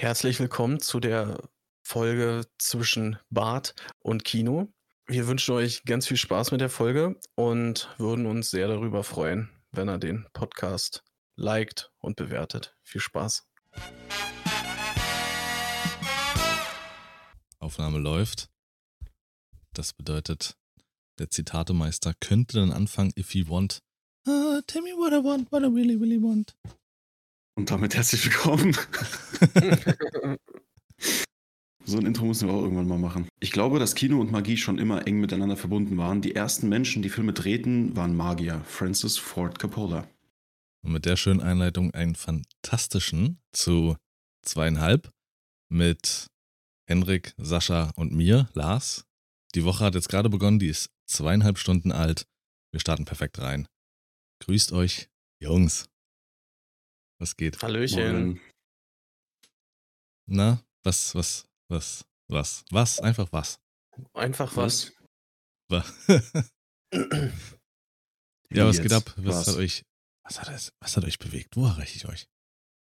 Herzlich willkommen zu der Folge zwischen Bad und Kino. Wir wünschen euch ganz viel Spaß mit der Folge und würden uns sehr darüber freuen, wenn ihr den Podcast liked und bewertet. Viel Spaß. Aufnahme läuft. Das bedeutet, der Zitatemeister könnte dann anfangen, if you want. Uh, tell me what I want, what I really, really want. Und damit herzlich willkommen. so ein Intro müssen wir auch irgendwann mal machen. Ich glaube, dass Kino und Magie schon immer eng miteinander verbunden waren. Die ersten Menschen, die Filme drehten, waren Magier. Francis Ford Coppola. Und mit der schönen Einleitung einen fantastischen zu zweieinhalb mit Henrik, Sascha und mir, Lars. Die Woche hat jetzt gerade begonnen, die ist zweieinhalb Stunden alt. Wir starten perfekt rein. Grüßt euch, Jungs. Was geht? Hallöchen. Moin. Na, was, was, was, was, was, einfach was. Einfach was. Was? Ja, was jetzt? geht ab? Was Was? hat euch, was hat, es, was hat euch bewegt? Wo erreiche ich euch?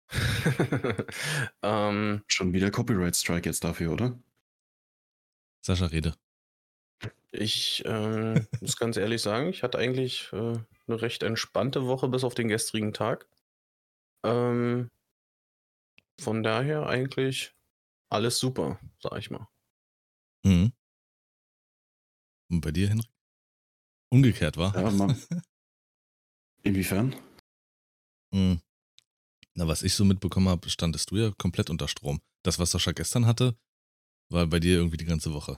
ähm, Schon wieder Copyright Strike jetzt dafür, oder? Sascha, rede. ich ähm, muss ganz ehrlich sagen, ich hatte eigentlich äh, eine recht entspannte Woche bis auf den gestrigen Tag. Ähm, von daher eigentlich alles super, sag ich mal. Mhm. Und bei dir, Henrik? Umgekehrt, war? Ja, mal. Inwiefern? Mhm. Na, was ich so mitbekommen habe, standest du ja komplett unter Strom. Das, was Sascha gestern hatte, war bei dir irgendwie die ganze Woche.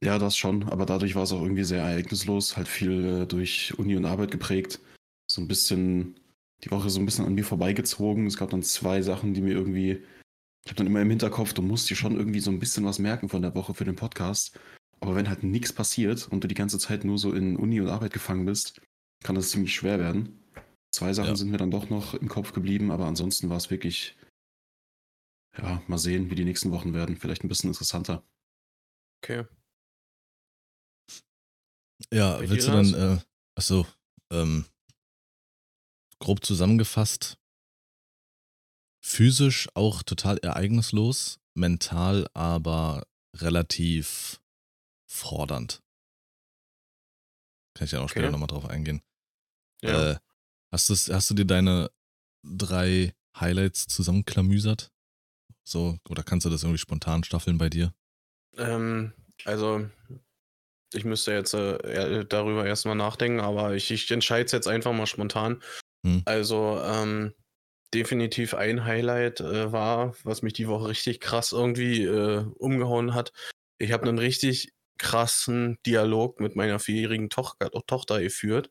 Ja, das schon, aber dadurch war es auch irgendwie sehr ereignislos, halt viel äh, durch Uni und Arbeit geprägt. So ein bisschen, die Woche so ein bisschen an mir vorbeigezogen. Es gab dann zwei Sachen, die mir irgendwie, ich habe dann immer im Hinterkopf, du musst dir schon irgendwie so ein bisschen was merken von der Woche für den Podcast. Aber wenn halt nichts passiert und du die ganze Zeit nur so in Uni und Arbeit gefangen bist, kann das ziemlich schwer werden. Zwei Sachen Ja. sind mir dann doch noch im Kopf geblieben, aber ansonsten war es wirklich, ja, mal sehen, wie die nächsten Wochen werden. Vielleicht ein bisschen interessanter. Okay. Ja, willst du dann, äh, achso, ähm, grob zusammengefasst, physisch auch total ereignislos, mental aber relativ fordernd. Kann ich ja auch später Okay. nochmal drauf eingehen. Ja. Äh, hast, hast du dir deine drei Highlights zusammenklamüsert? So, oder kannst du das irgendwie spontan staffeln bei dir? Ähm, also, ich müsste jetzt äh, darüber erstmal nachdenken, aber ich, ich entscheide es jetzt einfach mal spontan. Hm. Also, ähm, definitiv ein Highlight äh, war, was mich die Woche richtig krass irgendwie äh, umgehauen hat. Ich habe einen richtig krassen Dialog mit meiner vierjährigen Tochter, Tochter geführt.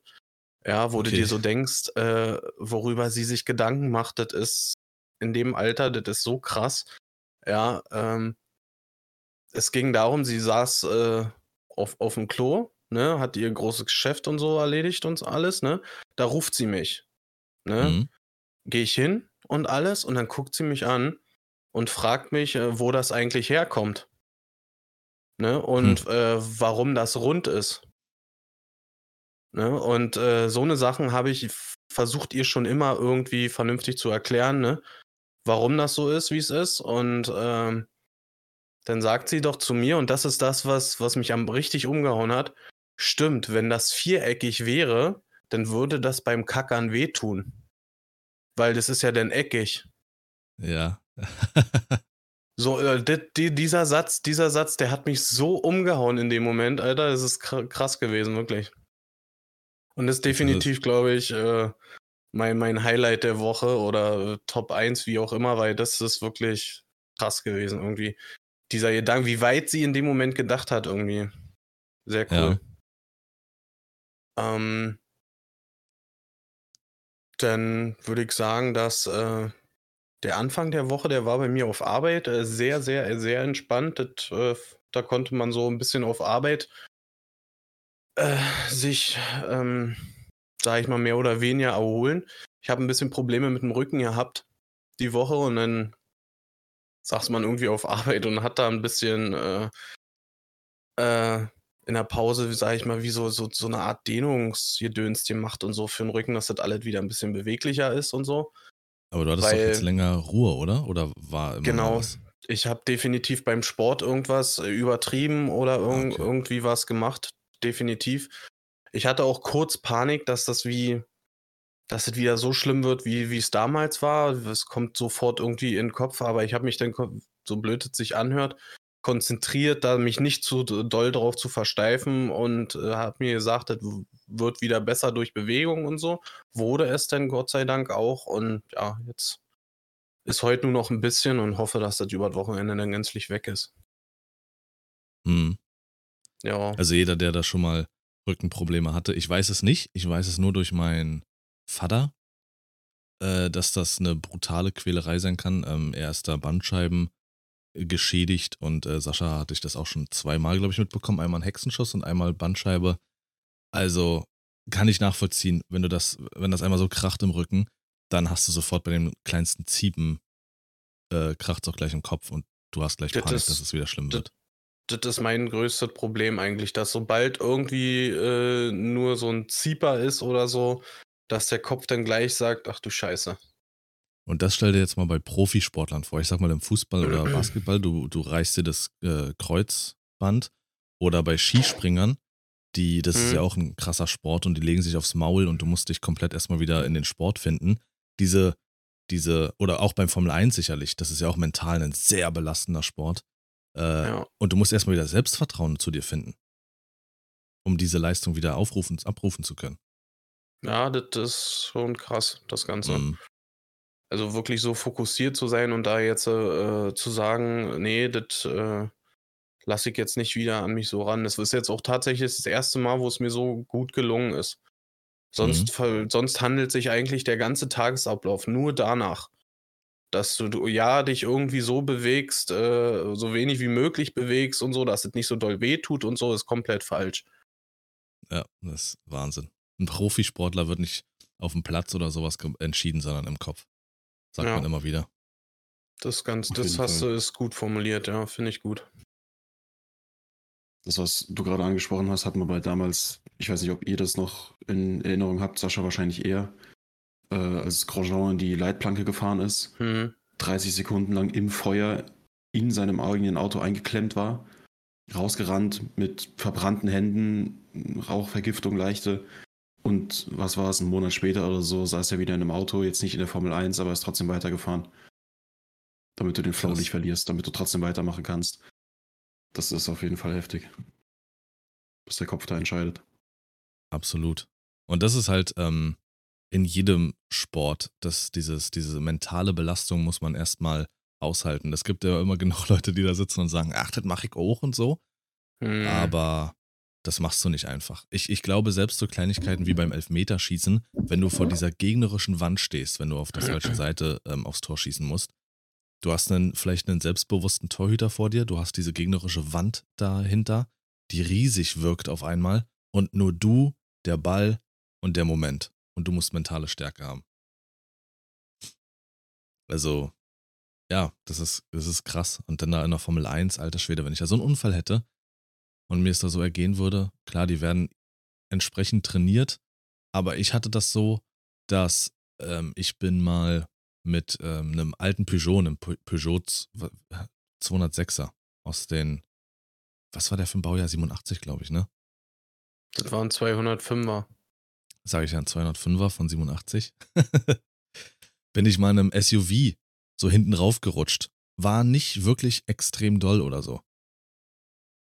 Ja, wo du Okay. dir so denkst, äh, worüber sie sich Gedanken macht, das ist in dem Alter, das ist so krass. Ja, ähm, es ging darum, sie saß äh, auf, auf dem Klo, ne, hat ihr großes Geschäft und so erledigt und alles, ne. Da ruft sie mich. Ne? Mhm. Gehe ich hin und alles und dann guckt sie mich an und fragt mich, äh, wo das eigentlich herkommt. Ne? Und äh, warum das rund ist. Ne? Und äh, so eine Sachen habe ich versucht, ihr schon immer irgendwie vernünftig zu erklären, ne? warum das so ist, wie es ist. Und ähm, dann sagt sie doch zu mir, und das ist das, was, was mich am richtig umgehauen hat, stimmt, wenn das viereckig wäre, dann würde das beim Kackern wehtun. Weil das ist ja dann eckig. Ja. So, äh, di- di- dieser Satz, dieser Satz, der hat mich so umgehauen in dem Moment, Alter. Das ist kr- krass gewesen, wirklich. Und das ist definitiv, glaube ich, äh, mein, mein Highlight der Woche oder äh, Top 1, wie auch immer, weil das ist wirklich krass gewesen, irgendwie. Dieser Gedanke, wie weit sie in dem Moment gedacht hat, irgendwie. Sehr cool. Ähm, dann würde ich sagen, dass äh, der Anfang der Woche, der war bei mir auf Arbeit äh, sehr, sehr, sehr entspannt. Das, äh, da konnte man so ein bisschen auf Arbeit äh, sich, ähm, sag ich mal, mehr oder weniger erholen. Ich habe ein bisschen Probleme mit dem Rücken gehabt die Woche und dann saß man irgendwie auf Arbeit und hat da ein bisschen äh, äh, in der Pause, sag ich mal, wie so, so, so eine Art Dehnungsgedöns gemacht und so für den Rücken, dass das alles wieder ein bisschen beweglicher ist und so. Aber du hattest doch Weil- jetzt länger Ruhe, oder? Oder war immer Genau. was? Ich habe definitiv beim Sport irgendwas äh, übertrieben oder irg Okay. irgendwie was gemacht. Definitiv. Ich hatte auch kurz Panik, dass das wie, dass es wieder so schlimm wird, wie wie es damals war. Es kommt sofort irgendwie in den Kopf, aber ich habe mich dann, so blöd es sich anhört, konzentriert, da mich nicht zu doll drauf zu versteifen und äh, habe mir gesagt, das wird wieder besser durch Bewegung und so. Wurde es denn Gott sei Dank auch und ja, jetzt ist heute nur noch ein bisschen und hoffe, dass das über das Wochenende dann gänzlich weg ist. Hm. Ja. Also jeder, der da schon mal Rückenprobleme hatte, ich weiß es nicht. Ich weiß es nur durch meinen Vater, äh, dass das eine brutale Quälerei sein kann. Ähm, er ist da Bandscheiben geschädigt und äh, Sascha hatte ich das auch schon zweimal, glaube ich, mitbekommen. Einmal ein Hexenschuss und einmal Bandscheibe. Also kann ich nachvollziehen, wenn du das, wenn das einmal so kracht im Rücken, dann hast du sofort bei dem kleinsten Ziepen äh, kracht auch gleich im Kopf und du hast gleich Das Panik, ist- dass es wieder schlimm das- wird. Das ist mein größtes Problem eigentlich, dass sobald irgendwie äh, nur so ein Zieper ist oder so, dass der Kopf dann gleich sagt, ach du Scheiße. Und das stell dir jetzt mal bei Profisportlern vor. Ich sag mal im Fußball oder Basketball, du, du reißt dir das äh, Kreuzband oder bei Skispringern, die, das ist Mhm. ja auch ein krasser Sport und die legen sich aufs Maul und du musst dich komplett erstmal wieder in den Sport finden. Diese, diese, oder auch beim Formel 1 sicherlich, das ist ja auch mental ein sehr belastender Sport. Äh, Ja. Und du musst erstmal wieder Selbstvertrauen zu dir finden, um diese Leistung wieder aufrufen, abrufen zu können. Ja, das ist schon krass, das Ganze. Mhm. Also wirklich so fokussiert zu sein und da jetzt äh, zu sagen, nee, das äh, lasse ich jetzt nicht wieder an mich so ran. Das ist jetzt auch tatsächlich das erste Mal, wo es mir so gut gelungen ist. Sonst, ver- sonst handelt sich eigentlich der ganze Tagesablauf nur danach, dass du, ja dich irgendwie so bewegst, äh, so wenig wie möglich bewegst und so, dass es nicht so doll weh tut und so, ist komplett falsch. Ja, das ist Wahnsinn. Ein Profisportler wird nicht auf dem Platz oder sowas entschieden, sondern im Kopf. Sagt Ja. man immer wieder. Das ganz, Auf das hast Fall. du ist gut formuliert, ja, finde ich gut. Das, was du gerade angesprochen hast, hatten wir bei damals, ich weiß nicht, ob ihr das noch in Erinnerung habt, Sascha wahrscheinlich eher, äh, als Grosjean in die Leitplanke gefahren ist, Hm. 30 Sekunden lang im Feuer in seinem eigenen Auto eingeklemmt war, rausgerannt mit verbrannten Händen, Rauchvergiftung leichte. Und was war es, einen Monat später oder so, saß er wieder in einem Auto, jetzt nicht in der Formel 1, aber ist trotzdem weitergefahren. Damit du den Flow Krass. nicht verlierst, damit du trotzdem weitermachen kannst. Das ist auf jeden Fall heftig. Bis der Kopf da entscheidet. Absolut. Und das ist halt ähm, in jedem Sport, dass dieses, diese mentale Belastung muss man erstmal aushalten. Es gibt ja immer genug Leute, die da sitzen und sagen, ach, das mache ich auch und so. Hm. Aber das machst du nicht einfach. Ich, ich glaube, selbst so Kleinigkeiten wie beim Elfmeterschießen, wenn du vor dieser gegnerischen Wand stehst, wenn du auf der falschen Seite ähm, aufs Tor schießen musst, du hast einen, vielleicht einen selbstbewussten Torhüter vor dir, du hast diese gegnerische Wand dahinter, die riesig wirkt auf einmal und nur du, der Ball und der Moment. Und du musst mentale Stärke haben. Also, ja, das ist, das ist krass. Und dann da in der Formel 1, alter Schwede, wenn ich da so einen Unfall hätte und mir es da so ergehen würde, klar, die werden entsprechend trainiert, aber ich hatte das so, dass ähm, ich bin mal mit ähm, einem alten Peugeot, einem Pe- Peugeot z- 206er aus den, was war der für ein Baujahr? 87, glaube ich, ne? Das waren 205er. sage ich ja, ein 205er von 87, bin ich mal in einem SUV so hinten raufgerutscht. War nicht wirklich extrem doll oder so.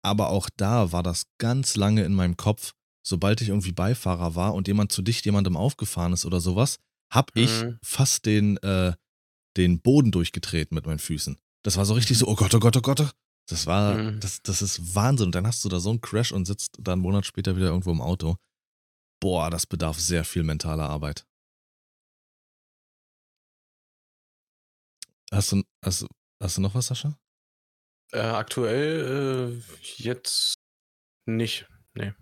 Aber auch da war das ganz lange in meinem Kopf, sobald ich irgendwie Beifahrer war und jemand zu dicht jemandem aufgefahren ist oder sowas, hab ich Mhm. fast den, äh, den Boden durchgetreten mit meinen Füßen. Das war so richtig so, oh Gott, oh Gott, oh Gott. Das war, Mhm. das, das ist Wahnsinn. Und dann hast du da so einen Crash und sitzt dann einen Monat später wieder irgendwo im Auto. Boah, das bedarf sehr viel mentaler Arbeit. Hast du, hast, hast du noch was, Sascha? Äh, aktuell äh, jetzt nicht. Nee.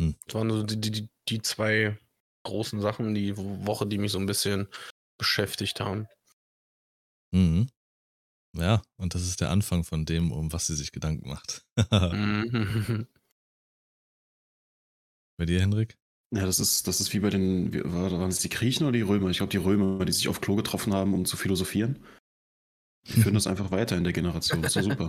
Hm. Das waren so die, die, die zwei großen Sachen die Woche, die mich so ein bisschen beschäftigt haben. Mhm. Ja, und das ist der Anfang von dem, um was sie sich Gedanken macht. Mhm. Bei dir, Hendrik? Ja, das ist, das ist wie bei den, waren es die Griechen oder die Römer? Ich glaube, die Römer, die sich auf Klo getroffen haben, um zu philosophieren. Die führen das einfach weiter in der Generation. Das ist ja super.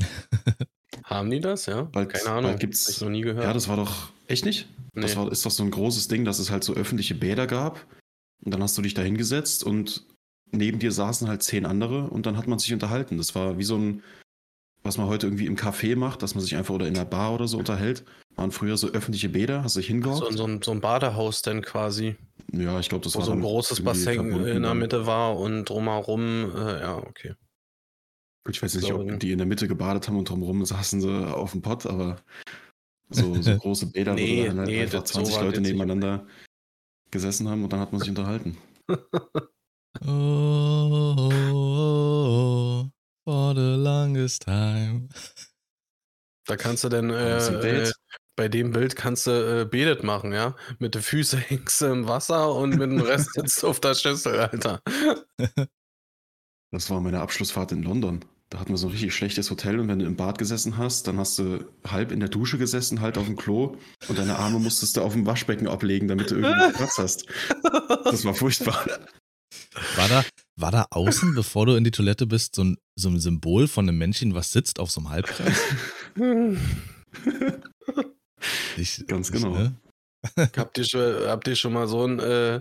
Haben die das, ja? Bald, Keine Ahnung. Bald gibt's, ich noch nie gehört. Ja, das war doch. Echt nicht? Das Nee. war, ist doch so ein großes Ding, dass es halt so öffentliche Bäder gab. Und dann hast du dich da hingesetzt und neben dir saßen halt zehn andere und dann hat man sich unterhalten. Das war wie so ein, was man heute irgendwie im Café macht, dass man sich einfach oder in der Bar oder so unterhält. Waren früher so öffentliche Bäder, hast dich hingehockt. so, so, ein, so ein Badehaus dann quasi, ja, ich glaube, das wo war so ein großes Bassin in der. Mitte war und drumherum, äh, ja, okay. Gut, ich weiß nicht, glaube, ob die in der Mitte gebadet haben und drumherum saßen sie auf dem Pott, aber so, so große Bäder, Nee, wo dann halt nee, einfach das- so 20 war Leute nebeneinander gesessen haben und dann hat man sich unterhalten. Oh, oh, oh, for the longest time. Da kannst du dann äh, äh. Bei dem Bild kannst du äh, Bedet machen, ja? Mit den Füßen hängst du im Wasser und mit dem Rest sitzt du auf der Schüssel, Alter. Das war meine Abschlussfahrt in London. Da hatten wir so ein richtig schlechtes Hotel und wenn du im Bad gesessen hast, dann hast du halb in der Dusche gesessen, halt auf dem Klo und deine Arme musstest du auf dem Waschbecken ablegen, damit du irgendwie Platz hast. Das war furchtbar. War da, war da außen, bevor du in die Toilette bist, so ein, so ein Symbol von einem Männchen, was sitzt auf so einem Halbkreis? Ich, Ganz ich, genau. ne? habt, ihr schon, habt ihr schon mal so ein äh,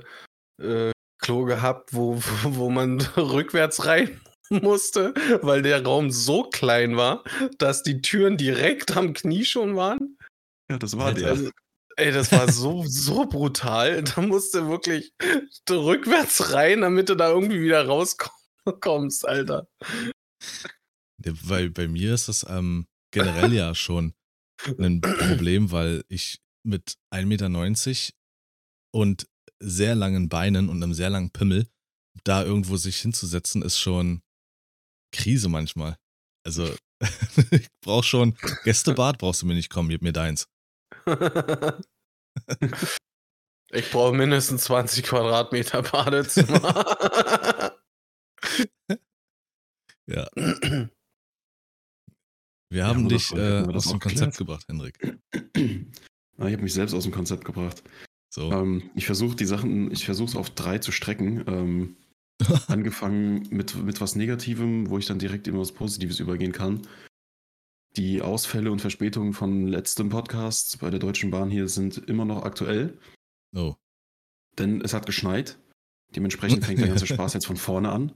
äh, Klo gehabt, wo, wo man rückwärts rein musste, weil der Raum so klein war, dass die Türen direkt am Knie schon waren? Ja, das war der. Also, ey, das war so, so brutal. Da musst du wirklich rückwärts rein, damit du da irgendwie wieder rauskommst, Alter. Ja, Weil bei mir ist das ähm, generell ja schon ein Problem, weil ich mit 1,90 Meter und sehr langen Beinen und einem sehr langen Pimmel da irgendwo sich hinzusetzen, ist schon Krise manchmal. Also ich brauch schon Gästebad, brauchst du mir nicht kommen, gib mir deins. Ich brauche mindestens 20 Quadratmeter Badezimmer. Ja. Wir haben wundervoll, dich äh, aus dem Konzept gebracht, Henrik. Ah, ich habe mich selbst aus dem Konzept gebracht. So. Ähm, ich versuche die Sachen, ich versuche es auf drei zu strecken. Ähm, angefangen mit, mit was Negativem, wo ich dann direkt in was Positives übergehen kann. Die Ausfälle und Verspätungen von letztem Podcast bei der Deutschen Bahn hier sind immer noch aktuell, Oh. denn es hat geschneit. Dementsprechend fängt der ganze Spaß jetzt von vorne an.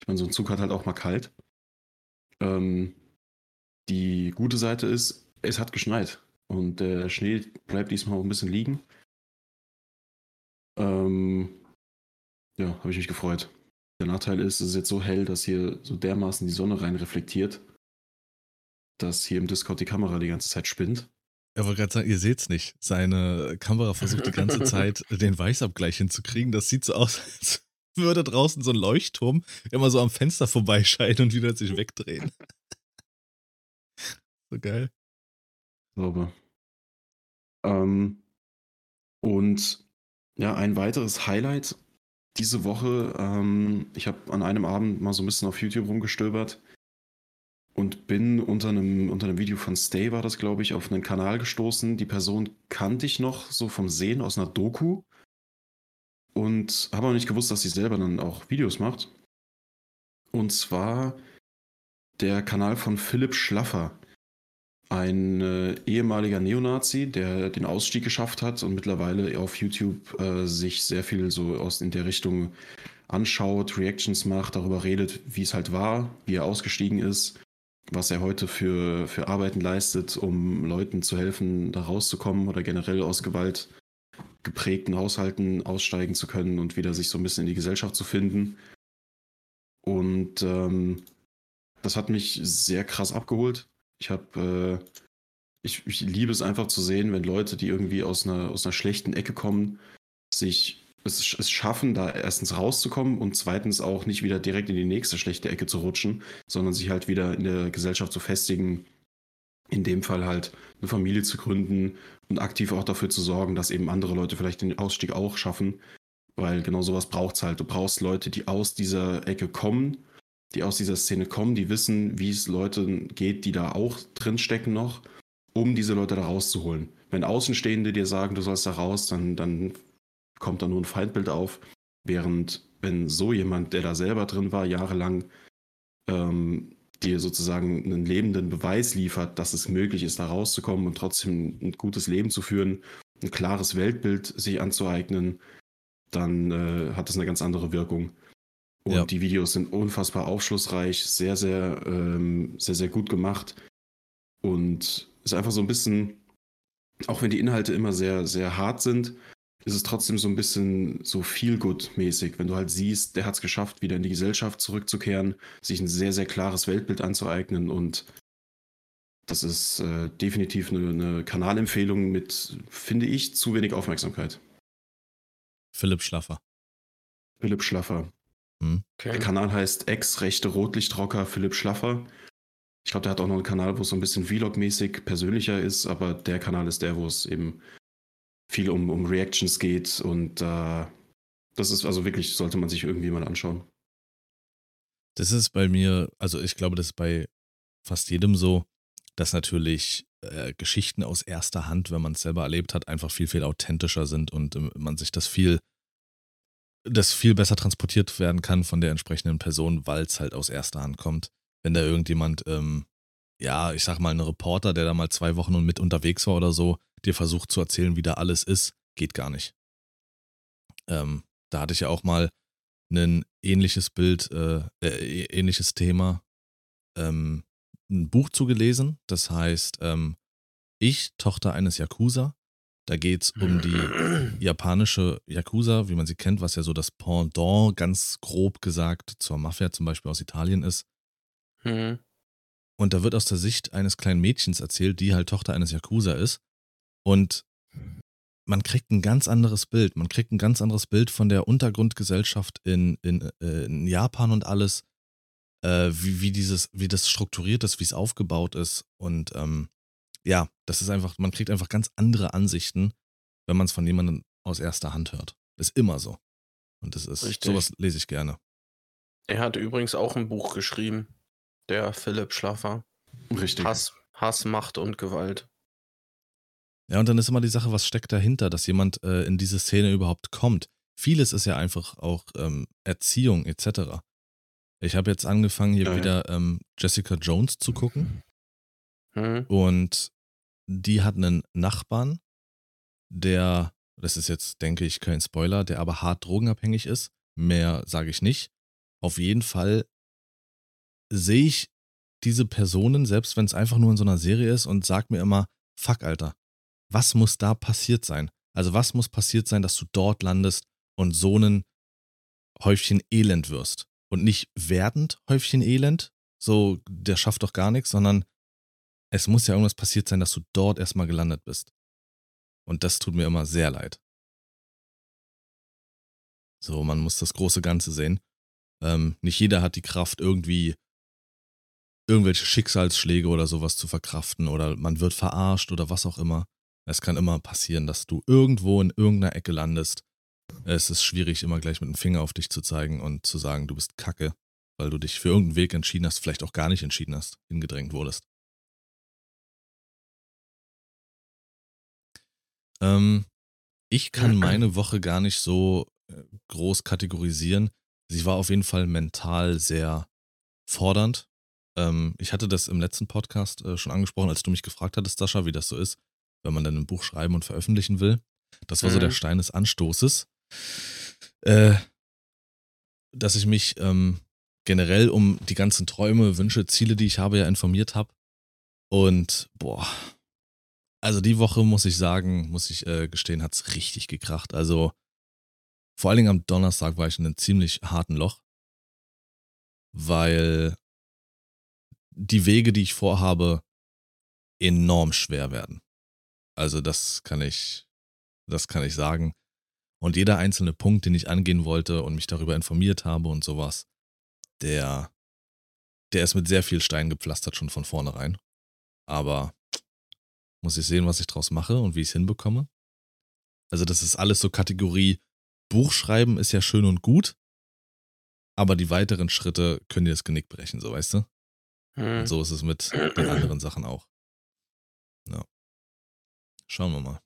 Ich meine, so ein Zug hat halt auch mal kalt. Ähm, die gute Seite ist, es hat geschneit und der Schnee bleibt diesmal auch ein bisschen liegen. Ähm, ja, habe ich mich gefreut. Der Nachteil ist, es ist jetzt so hell, dass hier so dermaßen die Sonne rein reflektiert, dass hier im Discord die Kamera die ganze Zeit spinnt. Er wollte gerade sagen, ihr seht's nicht. Seine Kamera versucht die ganze Zeit, den Weißabgleich hinzukriegen. Das sieht so aus, als würde draußen so ein Leuchtturm immer so am Fenster vorbeischeinen und wieder sich wegdrehen. So geil. Sauber. Ähm, und ja, ein weiteres Highlight diese Woche. Ähm, ich habe an einem Abend mal so ein bisschen auf YouTube rumgestöbert und bin unter einem, unter einem Video von Stay, war das, glaube ich, auf einen Kanal gestoßen. Die Person kannte ich noch so vom Sehen aus einer Doku und habe auch nicht gewusst, dass sie selber dann auch Videos macht. Und zwar der Kanal von Philipp Schlaffer ein äh, ehemaliger Neonazi, der den Ausstieg geschafft hat und mittlerweile auf YouTube äh, sich sehr viel so aus in der Richtung anschaut, Reactions macht, darüber redet, wie es halt war, wie er ausgestiegen ist, was er heute für, für Arbeiten leistet, um Leuten zu helfen, da rauszukommen oder generell aus Gewalt geprägten Haushalten aussteigen zu können und wieder sich so ein bisschen in die Gesellschaft zu finden. Und ähm, das hat mich sehr krass abgeholt. Ich habe, äh, ich, ich liebe es einfach zu sehen, wenn Leute, die irgendwie aus einer, aus einer schlechten Ecke kommen, sich es, es schaffen, da erstens rauszukommen und zweitens auch nicht wieder direkt in die nächste schlechte Ecke zu rutschen, sondern sich halt wieder in der Gesellschaft zu festigen. In dem Fall halt eine Familie zu gründen und aktiv auch dafür zu sorgen, dass eben andere Leute vielleicht den Ausstieg auch schaffen. Weil genau sowas braucht es halt. Du brauchst Leute, die aus dieser Ecke kommen, die aus dieser Szene kommen, die wissen, wie es Leuten geht, die da auch drin stecken noch um diese Leute da rauszuholen. Wenn Außenstehende dir sagen, du sollst da raus, dann, dann kommt da nur ein Feindbild auf. Während wenn so jemand, der da selber drin war, jahrelang, ähm, dir sozusagen einen lebenden Beweis liefert, dass es möglich ist, da rauszukommen und trotzdem ein gutes Leben zu führen, ein klares Weltbild sich anzueignen, dann äh, hat das eine ganz andere Wirkung. Und ja. die Videos sind unfassbar aufschlussreich, sehr, sehr, ähm, sehr, sehr gut gemacht. Und ist einfach so ein bisschen, auch wenn die Inhalte immer sehr, sehr hart sind, ist es trotzdem so ein bisschen so feel-good-mäßig, wenn du halt siehst, der hat es geschafft, wieder in die Gesellschaft zurückzukehren, sich ein sehr, sehr klares Weltbild anzueignen und das ist äh, definitiv eine, eine Kanalempfehlung mit, finde ich, zu wenig Aufmerksamkeit. Philipp Schlaffer. Philipp Schlaffer. Hm. Okay. Der Kanal heißt Ex-Rechte Rotlichtrocker Philipp Schlaffer. Ich glaube, der hat auch noch einen Kanal, wo es so ein bisschen Vlog-mäßig persönlicher ist, aber der Kanal ist der, wo es eben viel um, um Reactions geht und äh, das ist also wirklich, sollte man sich irgendwie mal anschauen. Das ist bei mir, also ich glaube, das ist bei fast jedem so, dass natürlich äh, Geschichten aus erster Hand, wenn man es selber erlebt hat, einfach viel, viel authentischer sind und äh, man sich das viel, das viel besser transportiert werden kann von der entsprechenden Person, weil es halt aus erster Hand kommt. Wenn da irgendjemand, ähm, ja, ich sag mal, ein Reporter, der da mal zwei Wochen mit unterwegs war oder so, dir versucht zu erzählen, wie da alles ist, geht gar nicht. Ähm, da hatte ich ja auch mal ein ähnliches Bild, äh, äh, ähnliches Thema, ähm, ein Buch zugelesen. Das heißt, ähm, ich, Tochter eines Yakuza. Da geht es um die japanische Yakuza, wie man sie kennt, was ja so das Pendant, ganz grob gesagt, zur Mafia zum Beispiel aus Italien ist. Mhm. Und da wird aus der Sicht eines kleinen Mädchens erzählt, die halt Tochter eines Yakuza ist. Und man kriegt ein ganz anderes Bild. Man kriegt ein ganz anderes Bild von der Untergrundgesellschaft in, in, äh, in Japan und alles, äh, wie, wie, dieses, wie das strukturiert ist, wie es aufgebaut ist. Und ähm, ja, das ist einfach, man kriegt einfach ganz andere Ansichten, wenn man es von jemandem aus erster Hand hört. Ist immer so. Und das ist, Richtig. sowas lese ich gerne. Er hat übrigens auch ein Buch geschrieben, der Philipp Schlaffer. Richtig. Hass, Hass, Macht und Gewalt. Ja, und dann ist immer die Sache, was steckt dahinter, dass jemand äh, in diese Szene überhaupt kommt. Vieles ist ja einfach auch ähm, Erziehung etc. Ich habe jetzt angefangen, hier ja, wieder ähm, Jessica Jones zu gucken. Mhm. Und die hat einen Nachbarn, der, das ist jetzt, denke ich, kein Spoiler, der aber hart drogenabhängig ist. Mehr sage ich nicht. Auf jeden Fall sehe ich diese Personen, selbst wenn es einfach nur in so einer Serie ist, und sag mir immer, fuck, Alter, was muss da passiert sein? Also was muss passiert sein, dass du dort landest und so ein Häufchen Elend wirst? Und nicht werdend Häufchen Elend, so der schafft doch gar nichts, sondern es muss ja irgendwas passiert sein, dass du dort erstmal gelandet bist. Und das tut mir immer sehr leid. So, man muss das große Ganze sehen. Ähm, nicht jeder hat die Kraft, irgendwie irgendwelche Schicksalsschläge oder sowas zu verkraften oder man wird verarscht oder was auch immer. Es kann immer passieren, dass du irgendwo in irgendeiner Ecke landest. Es ist schwierig, immer gleich mit dem Finger auf dich zu zeigen und zu sagen, du bist kacke, weil du dich für irgendeinen Weg entschieden hast, vielleicht auch gar nicht entschieden hast, hingedrängt wurdest. Ähm, ich kann meine Woche gar nicht so äh, groß kategorisieren. Sie war auf jeden Fall mental sehr fordernd. Ähm, ich hatte das im letzten Podcast äh, schon angesprochen, als du mich gefragt hattest, Sascha, wie das so ist wenn man dann ein Buch schreiben und veröffentlichen will. Das war mhm. so der mhm. Stein des Anstoßes, äh, dass ich mich ähm, generell um die ganzen Träume, Wünsche, Ziele, die ich habe, ja informiert habe. Und boah, also die Woche muss ich sagen, muss ich äh, gestehen, hat es richtig gekracht. Also vor allen Dingen am Donnerstag war ich in einem ziemlich harten Loch, weil die Wege, die ich vorhabe, enorm schwer werden. Also das kann ich, das kann ich sagen. Und jeder einzelne Punkt, den ich angehen wollte und mich darüber informiert habe und sowas, der, der ist mit sehr viel Stein gepflastert schon von vornherein. Aber muss ich sehen, was ich draus mache und wie ich es hinbekomme. Also das ist alles so Kategorie Buchschreiben ist ja schön und gut, aber die weiteren Schritte können dir das Genick brechen, so weißt du? Hm. Und so ist es mit den anderen Sachen auch. Ja. Schauen wir mal.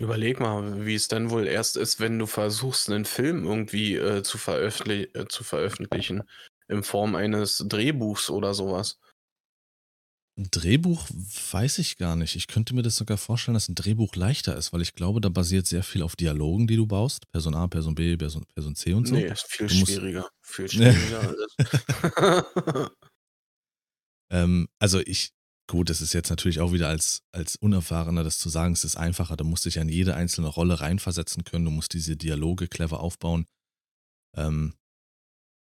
Überleg mal, wie es dann wohl erst ist, wenn du versuchst, einen Film irgendwie äh, zu, veröffentlich äh, zu veröffentlichen. In Form eines Drehbuchs oder sowas. Ein Drehbuch weiß ich gar nicht. Ich könnte mir das sogar vorstellen, dass ein Drehbuch leichter ist, weil ich glaube, da basiert sehr viel auf Dialogen, die du baust. Person A, Person B, Person, Person C und so. Nee, ist viel musst- schwieriger. Viel schwieriger alles. Ähm, also ich, gut, es ist jetzt natürlich auch wieder als, als Unerfahrener das zu sagen, es ist einfacher. Du musst dich an jede einzelne Rolle reinversetzen können. Du musst diese Dialoge clever aufbauen. Ähm,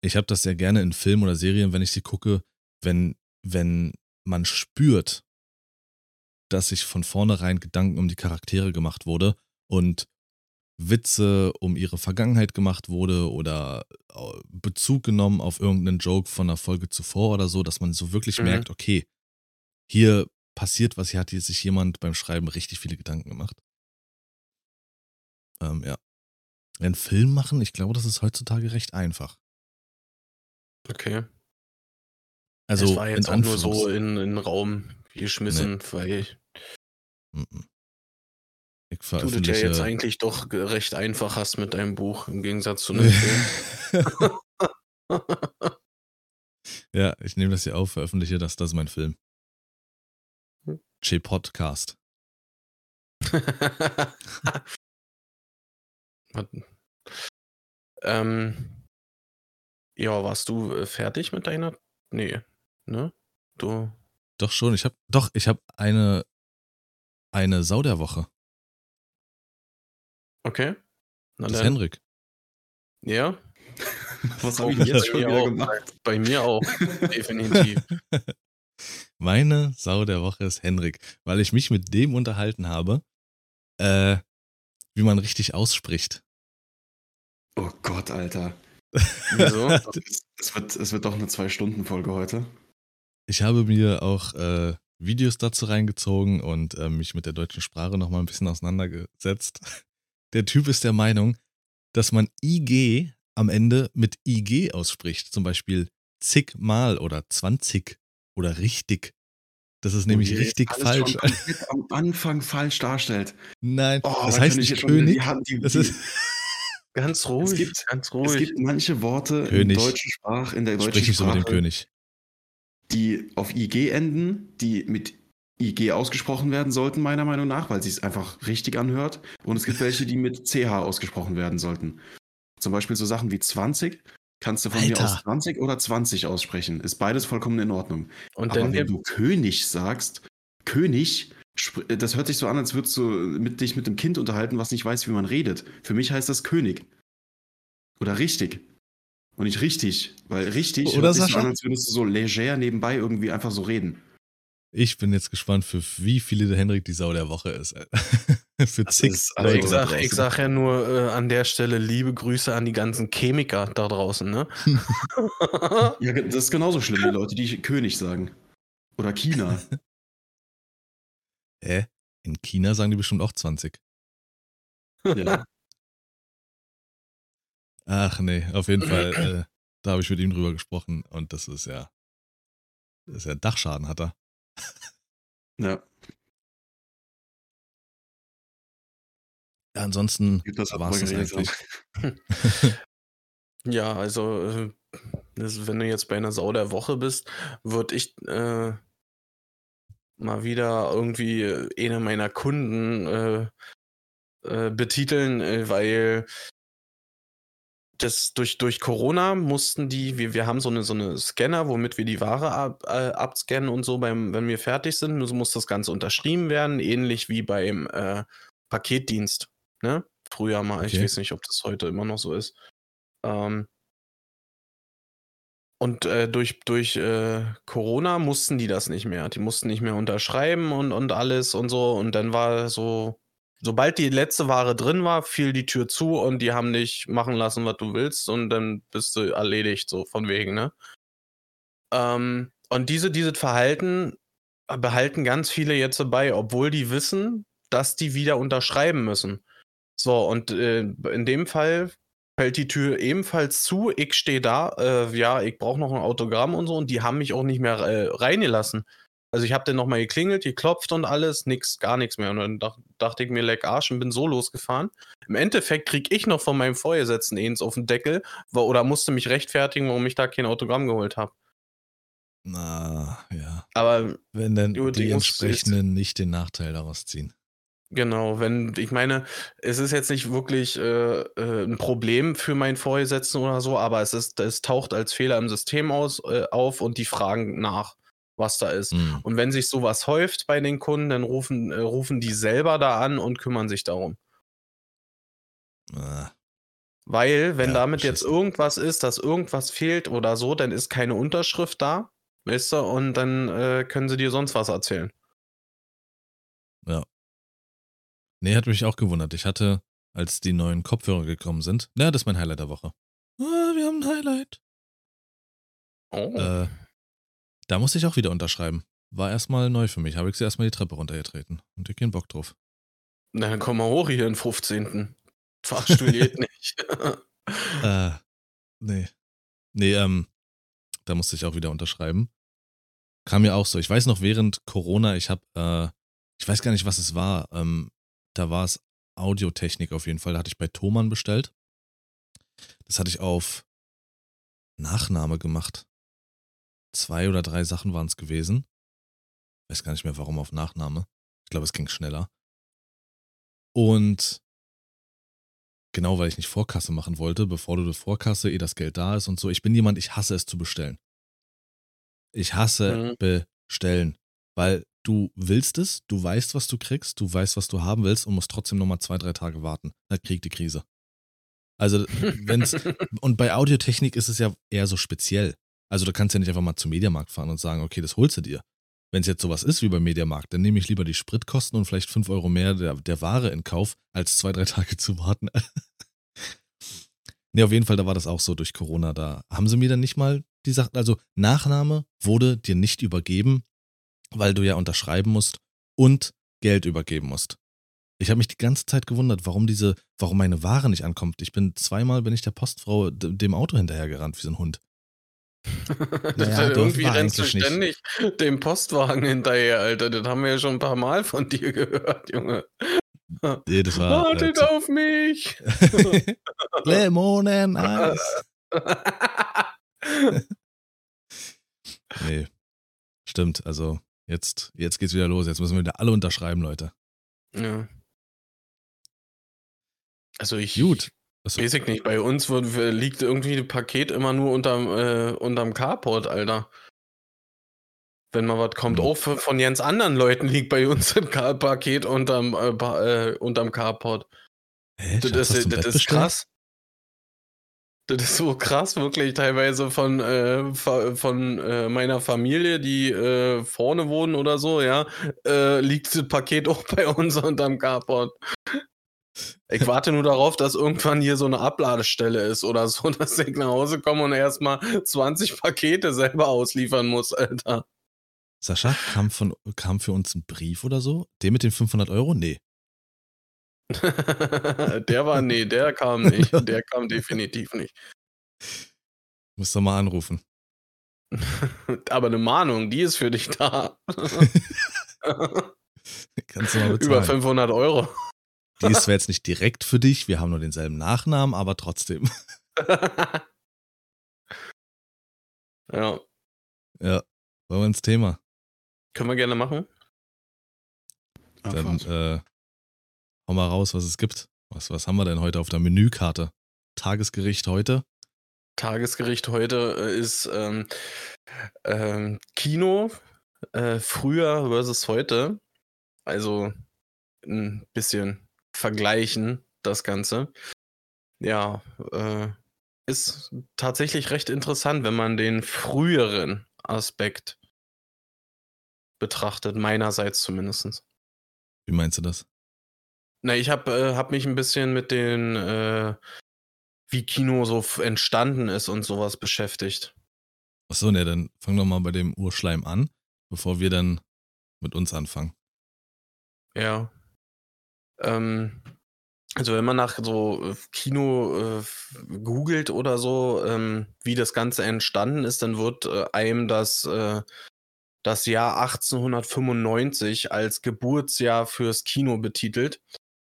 ich habe das sehr gerne in Filmen oder Serien, wenn ich sie gucke, wenn, wenn man spürt, dass sich von vornherein Gedanken um die Charaktere gemacht wurde und Witze um ihre Vergangenheit gemacht wurde oder äh, Bezug genommen auf irgendeinen Joke von einer Folge zuvor oder so, dass man so wirklich Mhm. merkt, okay, hier passiert was, hier hat hier sich jemand beim Schreiben richtig viele Gedanken gemacht. Ähm, ja. Einen Film machen, ich glaube, das ist heutzutage recht einfach. okay. Also das war jetzt auch nur so in, in den Raum geschmissen, weil ich du das ja jetzt eigentlich doch recht einfach hast mit deinem Buch im Gegensatz zu einem Film. ja, ich nehme das hier auf, veröffentliche das, das ist mein Film. Hm. J-Podcast. Was- ähm, ja, warst du äh, fertig mit deiner? Nee, ne? Du. Doch schon, ich habe doch, ich habe eine eine Sau der Woche. Okay. Na Das ist dann. Henrik. Ja, Was habe ich jetzt bei schon mir wieder auch. gemacht? bei mir auch. Definitiv. Meine Sau der Woche ist Henrik, weil ich mich mit dem unterhalten habe, äh, wie man richtig ausspricht. Oh Gott, Alter. Wieso? Es, es, wird, es wird doch eine Zwei-Stunden-Folge heute. Ich habe mir auch äh, Videos dazu reingezogen und äh, mich mit der deutschen Sprache nochmal ein bisschen auseinandergesetzt. Der Typ ist der Meinung, dass man IG am Ende mit IG ausspricht. Zum Beispiel zigmal oder zwanzig oder richtig. Das ist nämlich Und ihr richtig alles falsch. Am Anfang falsch darstellt. Nein, Oh, das da heißt nicht König. Die die, Das ist, Ganz ruhig. gibt- ganz es ruhig. gibt manche Worte König. in deutschen Sprache, in der deutschen sprich nicht so mit dem König. Die auf IG enden, die mit IG ausgesprochen werden sollten, meiner Meinung nach, weil sie es einfach richtig anhört. Und es gibt welche, die mit CH ausgesprochen werden sollten. Zum Beispiel so Sachen wie 20 kannst du von mir Alter. aus 20 oder 20 aussprechen. Ist beides vollkommen in Ordnung. Und Aber wenn du König sagst, König, spr- das hört sich so an, als würdest du mit dich mit dem Kind unterhalten, was nicht weiß, wie man redet. Für mich heißt das König. Oder richtig. Und nicht richtig. Weil richtig Oder, Sascha? an, als würdest du so leger nebenbei irgendwie einfach so reden. Ich bin jetzt gespannt, für wie viele der Henrik die Sau der Woche ist. für Das zig ist- also ich, sag, ich sag ja nur äh, an der Stelle liebe Grüße an die ganzen Chemiker da draußen, ne? Ja, das ist genauso schlimm, die Leute, die König sagen. Oder China. Hä? In China sagen die bestimmt auch 20. ja. Ach nee, auf jeden Fall, äh, da habe ich mit ihm drüber gesprochen und das ist ja, das ist ja Dachschaden hat er. ja. Ja, ansonsten war es das eigentlich. Ja, also, äh, das, wenn du jetzt bei einer Sau der Woche bist, würde ich äh, mal wieder irgendwie äh, eine meiner Kunden äh, äh, betiteln, äh, weil das durch, durch Corona mussten die, wir, wir haben so eine, so eine Scanner, womit wir die Ware ab, äh, abscannen und so, beim, wenn wir fertig sind, so muss das Ganze unterschrieben werden, ähnlich wie beim äh, Paketdienst. Ne? Früher mal, ich Okay. weiß nicht, ob das heute immer noch so ist. Ähm, und äh, durch, durch äh, Corona mussten die das nicht mehr. Die mussten nicht mehr unterschreiben und, und alles und so. Und dann war so, sobald die letzte Ware drin war, fiel die Tür zu und die haben dich machen lassen, was du willst. Und dann bist du erledigt, so von wegen, ne? Ähm, und diese, dieses Verhalten behalten ganz viele jetzt bei, obwohl die wissen, dass die wieder unterschreiben müssen. So, und äh, in dem Fall fällt die Tür ebenfalls zu. Ich stehe da, äh, ja, ich brauche noch ein Autogramm und so, und die haben mich auch nicht mehr äh, reingelassen. Also ich habe dann nochmal geklingelt, geklopft und alles, nix, gar nichts mehr. Und dann dach, dachte ich mir, leck Arsch und bin so losgefahren. Im Endeffekt krieg ich noch von meinem Vorgesetzten eins auf den Deckel oder musste mich rechtfertigen, warum ich da kein Autogramm geholt habe. Na, ja. Aber Wenn dann die die entsprechenden nicht den Nachteil daraus ziehen. Genau, wenn, ich meine, es ist jetzt nicht wirklich äh, äh, ein Problem für meinen Vorgesetzten oder so, aber es ist, es taucht als Fehler im System aus, äh, auf und die fragen nach, was da ist. Hm. Und wenn sich sowas häuft bei den Kunden, dann rufen, äh, rufen die selber da an und kümmern sich darum. Ah, Weil, wenn Ja, damit jetzt irgendwas ist, dass irgendwas fehlt oder so, dann ist keine Unterschrift da, weißt du, und dann äh, können sie dir sonst was erzählen. Nee, hat mich auch gewundert. Ich hatte, als die neuen Kopfhörer gekommen sind, na, das ist mein Highlight der Woche. Ah, wir haben ein Highlight. Oh. Äh, da musste ich auch wieder unterschreiben. War erstmal neu für mich. Habe ich sie erstmal die Treppe runtergetreten. Und ich keinen Bock drauf. Na, dann komm mal hoch hier in 15. Fahrstuhl geht nicht. Äh, nee. Nee, ähm, da musste ich auch wieder unterschreiben. Kam mir auch so. Ich weiß noch, während Corona, ich habe, äh, ich weiß gar nicht, was es war. Ähm, da war es Audiotechnik auf jeden Fall. Da hatte ich bei Thomann bestellt. Das hatte ich auf Nachname gemacht. Zwei oder drei Sachen waren es gewesen. Weiß gar nicht mehr, warum auf Nachname. Ich glaube, es ging schneller. Und genau, weil ich nicht Vorkasse machen wollte, bevor du die Vorkasse, eh das Geld da ist und so. Ich bin jemand, ich hasse es zu bestellen. Ich hasse bestellen, weil du willst es, du weißt, was du kriegst, du weißt, was du haben willst und musst trotzdem nochmal zwei, drei Tage warten. Dann kriegt die Krise. Also, wenn's, und bei Audiotechnik ist es ja eher so speziell. Also, du kannst ja nicht einfach mal zum Mediamarkt fahren und sagen, okay, das holst du dir. Wenn es jetzt sowas ist wie beim Mediamarkt, dann nehme ich lieber die Spritkosten und vielleicht 5 Euro mehr der, der Ware in Kauf, als zwei, drei Tage zu warten. nee, auf jeden Fall, da war das auch so durch Corona. Da haben sie mir dann nicht mal die Sachen, also Nachname wurde dir nicht übergeben, weil du ja unterschreiben musst und Geld übergeben musst. Ich habe mich die ganze Zeit gewundert, warum diese, warum meine Ware nicht ankommt. Ich bin zweimal bin ich der Postfrau dem Auto hinterhergerannt wie so ein Hund. Naja, irgendwie rennst du nicht. ständig dem Postwagen hinterher, Alter. Das haben wir ja schon ein paar Mal von dir gehört, Junge. Nee, das war. Äh, Wartet zu- auf mich! Lemonen, Eis. Nee. Stimmt, also jetzt, jetzt geht's wieder los. Jetzt müssen wir wieder alle unterschreiben, Leute. ja. Also ich Gut. Achso, weiß ich nicht, bei uns wird, liegt irgendwie das Paket immer nur unterm, äh, unterm Carport, Alter. Wenn mal was kommt, Hm. auch von ganz anderen Leuten liegt bei uns das Ka- Paket unterm, äh, äh, unterm Carport. hä, Das, ein das Bett ist krass. Das ist so krass, wirklich teilweise von, äh, von äh, meiner Familie, die äh, vorne wohnen oder so, ja, äh, liegt das Paket auch bei uns unterm Carport. Ich warte nur darauf, dass irgendwann hier so eine Abladestelle ist oder so, dass ich nach Hause komme und erstmal 20 Pakete selber ausliefern muss, Alter. Sascha, kam, von, kam für uns ein Brief oder so? Der mit den 500 Euro? Nee. der war, nee, der kam nicht. Der kam definitiv nicht. Musst du mal anrufen. Aber eine Mahnung, die ist für dich da. Kannst du mal bezahlen. Über 500 Euro. Die ist zwar jetzt nicht direkt für dich, wir haben nur denselben Nachnamen, aber trotzdem. ja, Ja, wollen wir ins Thema. können wir gerne machen. Dann äh, hau mal raus, was es gibt. Was, was haben wir denn heute auf der Menükarte? Tagesgericht heute? Tagesgericht heute äh, ist ähm, ähm, Kino äh, früher versus heute. Also ein bisschen vergleichen das Ganze. Ja, äh, ist tatsächlich recht interessant, wenn man den früheren Aspekt betrachtet, meinerseits zumindest. Wie meinst du das? Na, ich habe äh, hab mich ein bisschen mit den, äh, wie Kino so entstanden ist und sowas beschäftigt. Achso, ne, dann fang doch mal bei dem Urschleim an, bevor wir dann mit uns anfangen. Ja. Ähm, also wenn man nach so äh, Kino äh, googelt oder so, ähm, wie das Ganze entstanden ist, dann wird äh, einem das äh, das Jahr 1895 als Geburtsjahr fürs Kino betitelt.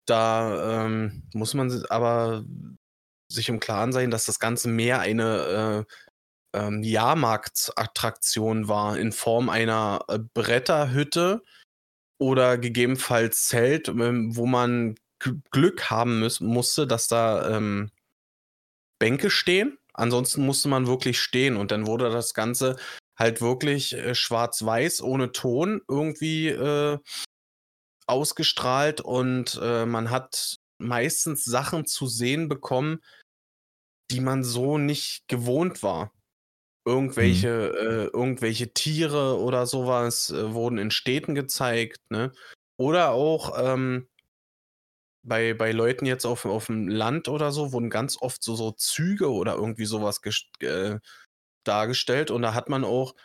Da ähm, muss man aber sich im Klaren sein, dass das Ganze mehr eine äh, ähm, Jahrmarktsattraktion war in Form einer äh, Bretterhütte oder gegebenenfalls Zelt, ähm, wo man Glück haben muss, musste, dass da ähm, Bänke stehen. Ansonsten musste man wirklich stehen und dann wurde das Ganze halt wirklich äh, schwarz-weiß ohne Ton irgendwie äh, ausgestrahlt und äh, man hat meistens Sachen zu sehen bekommen, die man so nicht gewohnt war. Irgendwelche, mhm. äh, irgendwelche Tiere oder sowas äh, wurden in Städten gezeigt, ne? Oder auch ähm, bei, bei Leuten jetzt auf, auf dem Land oder so wurden ganz oft so, so Züge oder irgendwie sowas äh, dargestellt. Und da hat man auch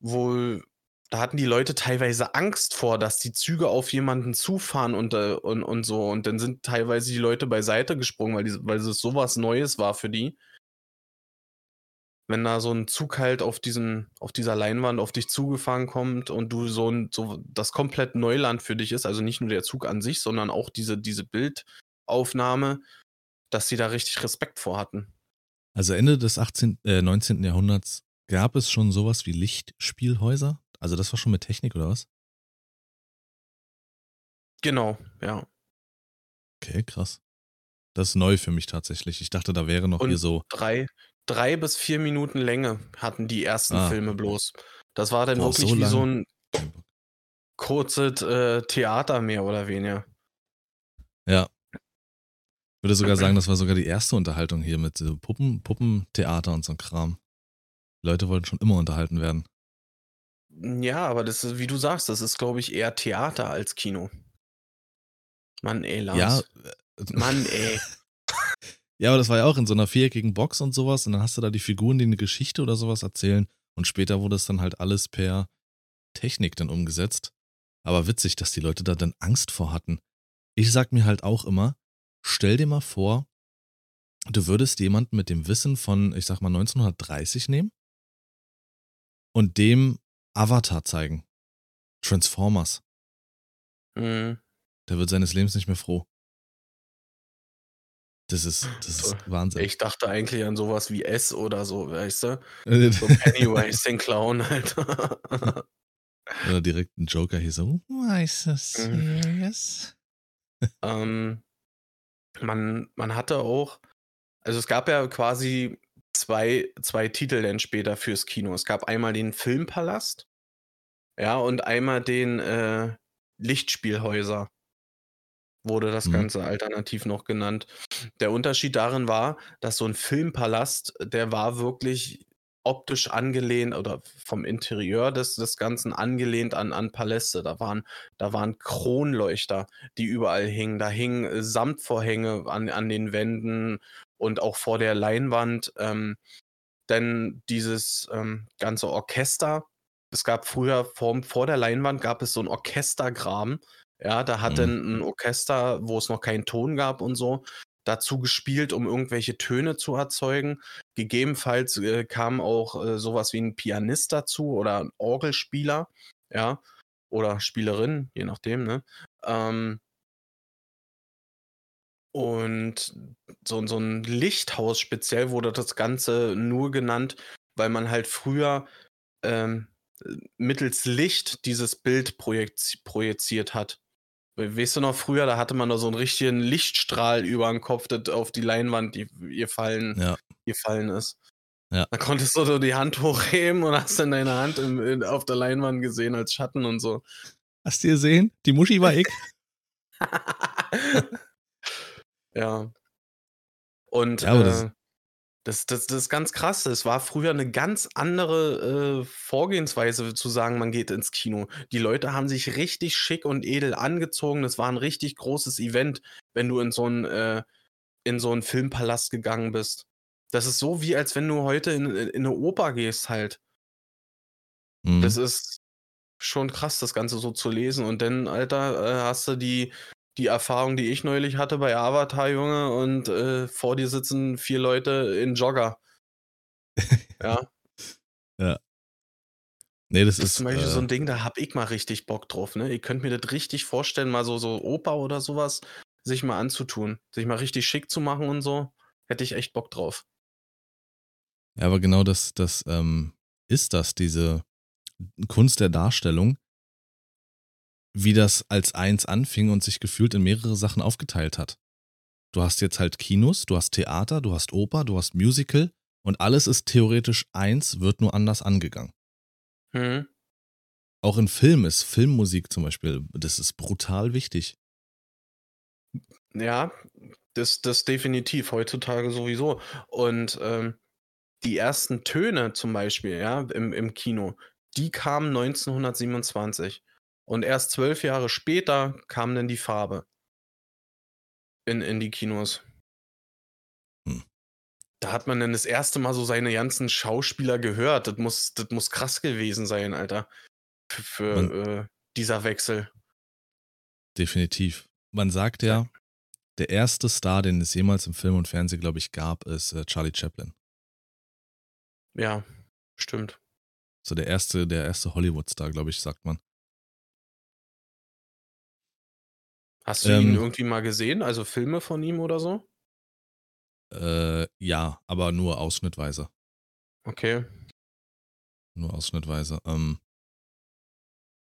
wohl, da hatten die Leute teilweise Angst vor, dass die Züge auf jemanden zufahren und, äh, und, und so. Und dann sind teilweise die Leute beiseite gesprungen, weil, die, weil es sowas Neues war für die wenn da so ein Zug halt auf diesen, auf dieser Leinwand auf dich zugefahren kommt und du so ein, so das komplett Neuland für dich ist, also nicht nur der Zug an sich, sondern auch diese, diese Bildaufnahme, dass sie da richtig Respekt vor hatten. Also Ende des 18., äh, 19. Jahrhunderts gab es schon sowas wie Lichtspielhäuser? Also das war schon mit Technik oder was? Genau, ja. Okay, krass. Das ist neu für mich tatsächlich. Ich dachte, da wäre noch und hier so. Drei, drei bis vier Minuten Länge hatten die ersten ah. Filme bloß. Das war dann Boah, wirklich so wie so ein kurzes äh, Theater mehr oder weniger. Ja. Ich würde sogar sagen, das war sogar die erste Unterhaltung hier mit so Puppen, Puppentheater und so ein Kram. Die Leute wollten schon immer unterhalten werden. Ja, aber das ist, wie du sagst, das ist, glaube ich, eher Theater als Kino. Mann, ey, Lars. Ja. Äh, Mann, ey. Ja, aber das war ja auch in so einer viereckigen Box und sowas. Und dann hast du da die Figuren, die eine Geschichte oder sowas erzählen. Und später wurde es dann halt alles per Technik dann umgesetzt. Aber witzig, dass die Leute da dann Angst vor hatten. Ich sag mir halt auch immer, stell dir mal vor, du würdest jemanden mit dem Wissen von, ich sag mal, 1930 nehmen und dem Avatar zeigen. Transformers. Mhm. Der wird seines Lebens nicht mehr froh. Das ist, das ist Wahnsinn. Ich dachte eigentlich an sowas wie S oder so, weißt du? so Pennywise, den Clown halt. oder direkt ein Joker hier so, why so mhm. serious? ähm, man, man hatte auch, also es gab ja quasi zwei, zwei Titel dann später fürs Kino. Es gab einmal den Filmpalast, ja, und einmal den äh, Lichtspielhäuser wurde das mhm. Ganze alternativ noch genannt. Der Unterschied darin war, dass so ein Filmpalast, der war wirklich optisch angelehnt oder vom Interieur des, des Ganzen angelehnt an, an Paläste. Da waren, da waren Kronleuchter, die überall hingen. Da hingen Samtvorhänge an, an den Wänden und auch vor der Leinwand. Ähm, denn dieses ähm, ganze Orchester, es gab früher vor, vor der Leinwand gab es so ein Orchestergraben ja, da hat mhm. dann ein Orchester, wo es noch keinen Ton gab und so, dazu gespielt, um irgendwelche Töne zu erzeugen. Gegebenenfalls äh, kam auch äh, sowas wie ein Pianist dazu oder ein Orgelspieler, ja, oder Spielerin, je nachdem, ne? Ähm, und so, so ein Lichthaus speziell wurde das Ganze nur genannt, weil man halt früher ähm, mittels Licht dieses Bild projiziert hat. Weißt du noch, früher, da hatte man da so einen richtigen Lichtstrahl über den Kopf, das auf die Leinwand, die ihr fallen, ja. gefallen ist. Ja. Da konntest du so die Hand hochheben und hast dann deine Hand in, in, auf der Leinwand gesehen als Schatten und so. Hast du gesehen? Die Muschi war ich. ja. Und ja, äh, das, das, das ist ganz krass. Es war früher eine ganz andere äh, Vorgehensweise zu sagen, man geht ins Kino. Die Leute haben sich richtig schick und edel angezogen. Das war ein richtig großes Event, wenn du in so einen, äh, in so einen Filmpalast gegangen bist. Das ist so wie, als wenn du heute in, in eine Oper gehst halt. Mhm. Das ist schon krass, das Ganze so zu lesen. Und dann, Alter, äh, hast du die die Erfahrung, die ich neulich hatte bei Avatar, Junge, und äh, vor dir sitzen vier Leute in Jogger. ja. Ja. Nee, das, Das ist. zum Beispiel äh, so ein Ding, da hab ich mal richtig Bock drauf, ne? Ihr könnt mir das richtig vorstellen, mal so, so Oper oder sowas sich mal anzutun. Sich mal richtig schick zu machen und so. Hätte ich echt Bock drauf. Ja, aber genau das, das ähm, ist das, diese Kunst der Darstellung, wie das als eins anfing und sich gefühlt in mehrere Sachen aufgeteilt hat. Du hast jetzt halt Kinos, du hast Theater, du hast Oper, du hast Musical und alles ist theoretisch eins, wird nur anders angegangen. Hm. Auch in Film ist Filmmusik zum Beispiel, das ist brutal wichtig. Ja, das, das definitiv, heutzutage sowieso. Und ähm, die ersten Töne zum Beispiel, ja, im, im Kino, die kamen 1927. Und erst zwölf Jahre später kam dann die Farbe in, in die Kinos. Hm. Da hat man dann das erste Mal so seine ganzen Schauspieler gehört. Das muss, das muss krass gewesen sein, Alter. Für, für äh, dieser Wechsel. Definitiv. Man sagt ja, der erste Star, den es jemals im Film und Fernsehen, glaube ich, gab, ist äh, Charlie Chaplin. Ja, stimmt. So der erste, der erste Hollywood-Star, glaube ich, sagt man. Hast du Ähm. ihn irgendwie mal gesehen? Also Filme von ihm oder so? Äh, ja, aber nur ausschnittweise. Okay. Nur ausschnittweise. Ähm,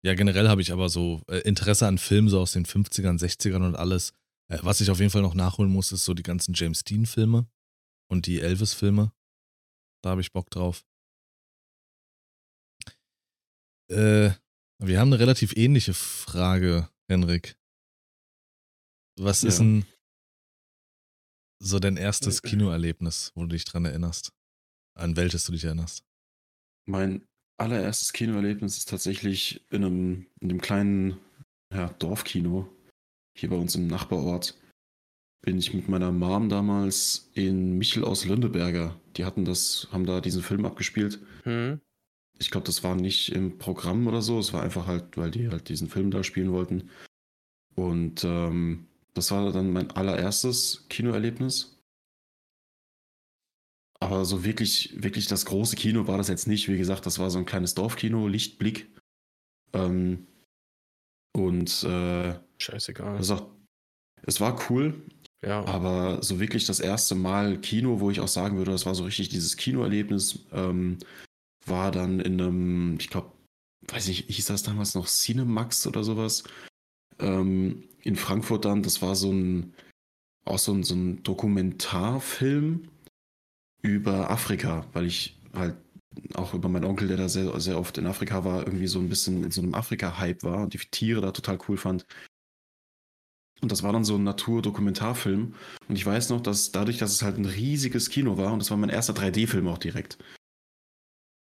ja, generell habe ich aber so äh, Interesse an Filmen so aus den 50ern, 60ern und alles. Äh, was ich auf jeden Fall noch nachholen muss, ist so die ganzen James Dean-Filme und die Elvis-Filme. Da habe ich Bock drauf. Äh, wir haben eine relativ ähnliche Frage, Henrik. Was ist Ja. denn so dein erstes Kinoerlebnis, wo du dich dran erinnerst? An welches du dich erinnerst? Mein allererstes Kinoerlebnis ist tatsächlich in einem, in einem kleinen ja, Dorfkino hier bei uns im Nachbarort. Bin ich mit meiner Mom damals in Michel aus Lönneberger. Die hatten das, haben da diesen Film abgespielt. Hm. Ich glaube, das war nicht im Programm oder so. Es war einfach halt, weil die halt diesen Film da spielen wollten. Und ähm, das war dann mein allererstes Kinoerlebnis. Aber so wirklich, wirklich das große Kino war das jetzt nicht. Wie gesagt, das war so ein kleines Dorfkino, Lichtblick. Ähm, und äh, Scheißegal. auch, es war cool, ja. aber so wirklich das erste Mal Kino, wo ich auch sagen würde, das war so richtig dieses Kinoerlebnis, ähm, war dann in einem, ich glaube, weiß ich, hieß das damals noch Cinemax oder sowas, ähm, in Frankfurt dann. Das war so ein, auch so ein, so ein Dokumentarfilm über Afrika, weil ich halt auch über meinen Onkel, der da sehr, sehr oft in Afrika war, irgendwie so ein bisschen in so einem Afrika-Hype war und die Tiere da total cool fand. Und das war dann so ein Naturdokumentarfilm. Und ich weiß noch, dass dadurch, dass es halt ein riesiges Kino war, und das war mein erster 3D-Film auch direkt.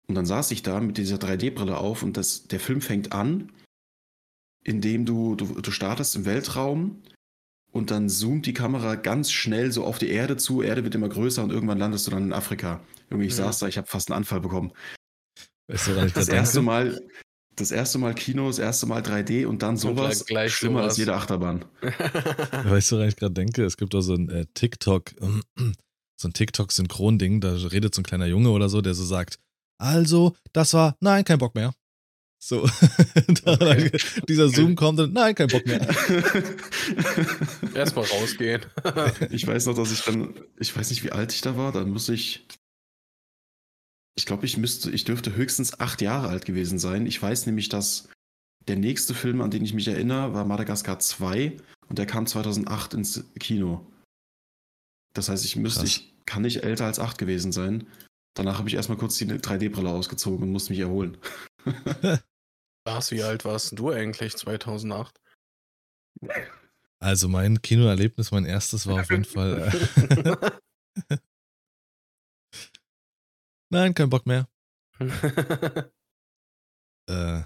Und dann saß ich da mit dieser 3D-Brille auf und das, der Film fängt an, indem du, du, du startest im Weltraum und dann zoomt die Kamera ganz schnell so auf die Erde zu. Erde wird immer größer und irgendwann landest du dann in Afrika. Irgendwie, ich Ja. saß da, ich habe fast einen Anfall bekommen. Weißt du, Das grad erste? Mal, das erste Mal Kino, das erste Mal 3D und dann sowas gleich- gleich schlimmer als sowas. jede Achterbahn. Weißt du, woran ich gerade denke? Es gibt auch so ein äh, TikTok, so ein TikTok-Synchron-Ding, da redet so ein kleiner Junge oder so, der so sagt, also, das war, nein, kein Bock mehr. So, Okay. dieser Zoom kommt und, nein, kein Bock mehr. Erstmal rausgehen. ich weiß noch, dass ich dann, ich weiß nicht, wie alt ich da war, dann muss ich, ich glaube, ich müsste, ich dürfte höchstens acht Jahre alt gewesen sein. Ich weiß nämlich, dass der nächste Film, an den ich mich erinnere, war Madagaskar 2 und der kam 2008 ins Kino. Das heißt, ich müsste, Krass. ich kann nicht älter als acht gewesen sein. Danach habe ich erstmal kurz die 3D-Brille ausgezogen und musste mich erholen. Was, wie alt warst du eigentlich 2008? Also mein Kinoerlebnis, mein erstes war auf jeden Fall, äh, nein, kein Bock mehr. Äh,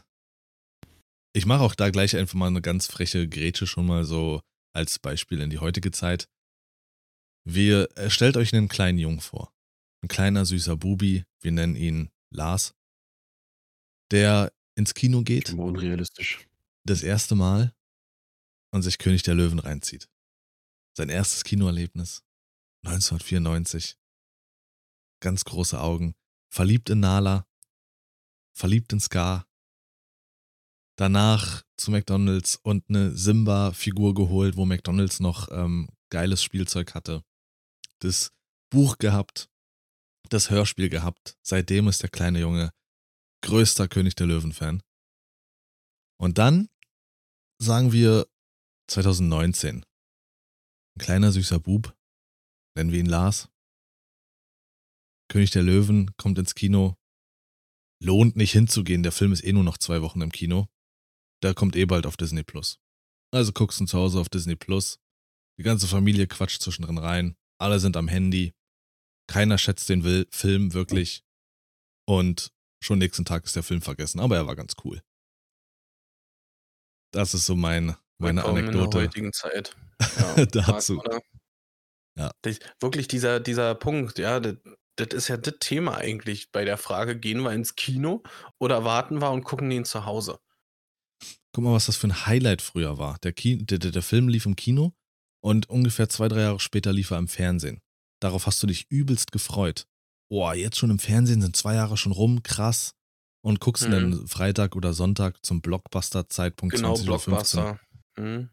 ich mache auch da gleich einfach mal eine ganz freche Grätsche schon mal so als Beispiel in die heutige Zeit. Wir, äh, stellt euch einen kleinen Jungen vor. Ein kleiner, süßer Bubi, wir nennen ihn Lars, der ins Kino geht, Immer unrealistisch. das erste Mal und sich König der Löwen reinzieht. Sein erstes Kinoerlebnis. 1994. Ganz große Augen. Verliebt in Nala. verliebt in Scar. Danach zu McDonalds und eine Simba-Figur geholt, wo McDonalds noch ähm, geiles Spielzeug hatte. Das Buch gehabt, das Hörspiel gehabt. Seitdem ist der kleine Junge größter König der Löwen-Fan. Und dann sagen wir 2019. Ein kleiner süßer Bub, nennen wir ihn Lars. König der Löwen kommt ins Kino. Lohnt nicht hinzugehen, der Film ist eh nur noch zwei Wochen im Kino. Der kommt eh bald auf Disney Plus. Also guckst du zu Hause auf Disney Plus. Die ganze Familie quatscht zwischendrin rein. Alle sind am Handy. Keiner schätzt den Film wirklich. Und schon nächsten Tag ist der Film vergessen. Aber er war ganz cool. Das ist so mein, meine Willkommen Anekdote. In der heutigen Zeit. Ja, Dazu. Ja. Das, wirklich dieser, dieser Punkt, ja, das, das ist ja das Thema eigentlich bei der Frage, gehen wir ins Kino oder warten wir und gucken den zu Hause? Guck mal, was das für ein Highlight früher war. Der, Ki der, der, der Film lief im Kino und ungefähr zwei, drei Jahre später lief er im Fernsehen. Darauf hast du dich übelst gefreut. Boah, jetzt schon im Fernsehen sind zwei Jahre schon rum, krass. Und guckst Mhm. dann Freitag oder Sonntag zum Blockbuster-Zeitpunkt Genau, 20.15 Uhr. Blockbuster. Mhm.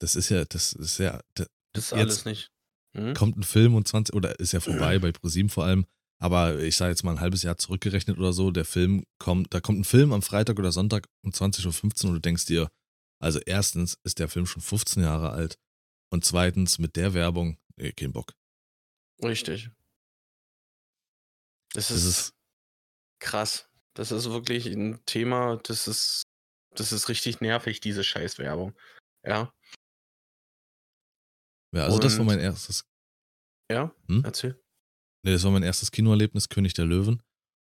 Das ist ja, das ist ja, da Das ist alles nicht. Mhm. kommt ein Film und 20, oder ist ja vorbei bei ProSieben vor allem, aber ich sage jetzt mal ein halbes Jahr zurückgerechnet oder so, der Film kommt, da kommt ein Film am Freitag oder Sonntag um 20.15 Uhr und du denkst dir, also erstens ist der Film schon 15 Jahre alt und zweitens mit der Werbung, nee, kein Bock. Richtig. Das Das ist, ist- krass. Das ist wirklich ein Thema, das ist, das ist richtig nervig, diese Scheißwerbung. Ja, Ja, also das war Und- mein erstes, ja, Hm? erzähl. nee, das war mein erstes Kinoerlebnis, König der Löwen.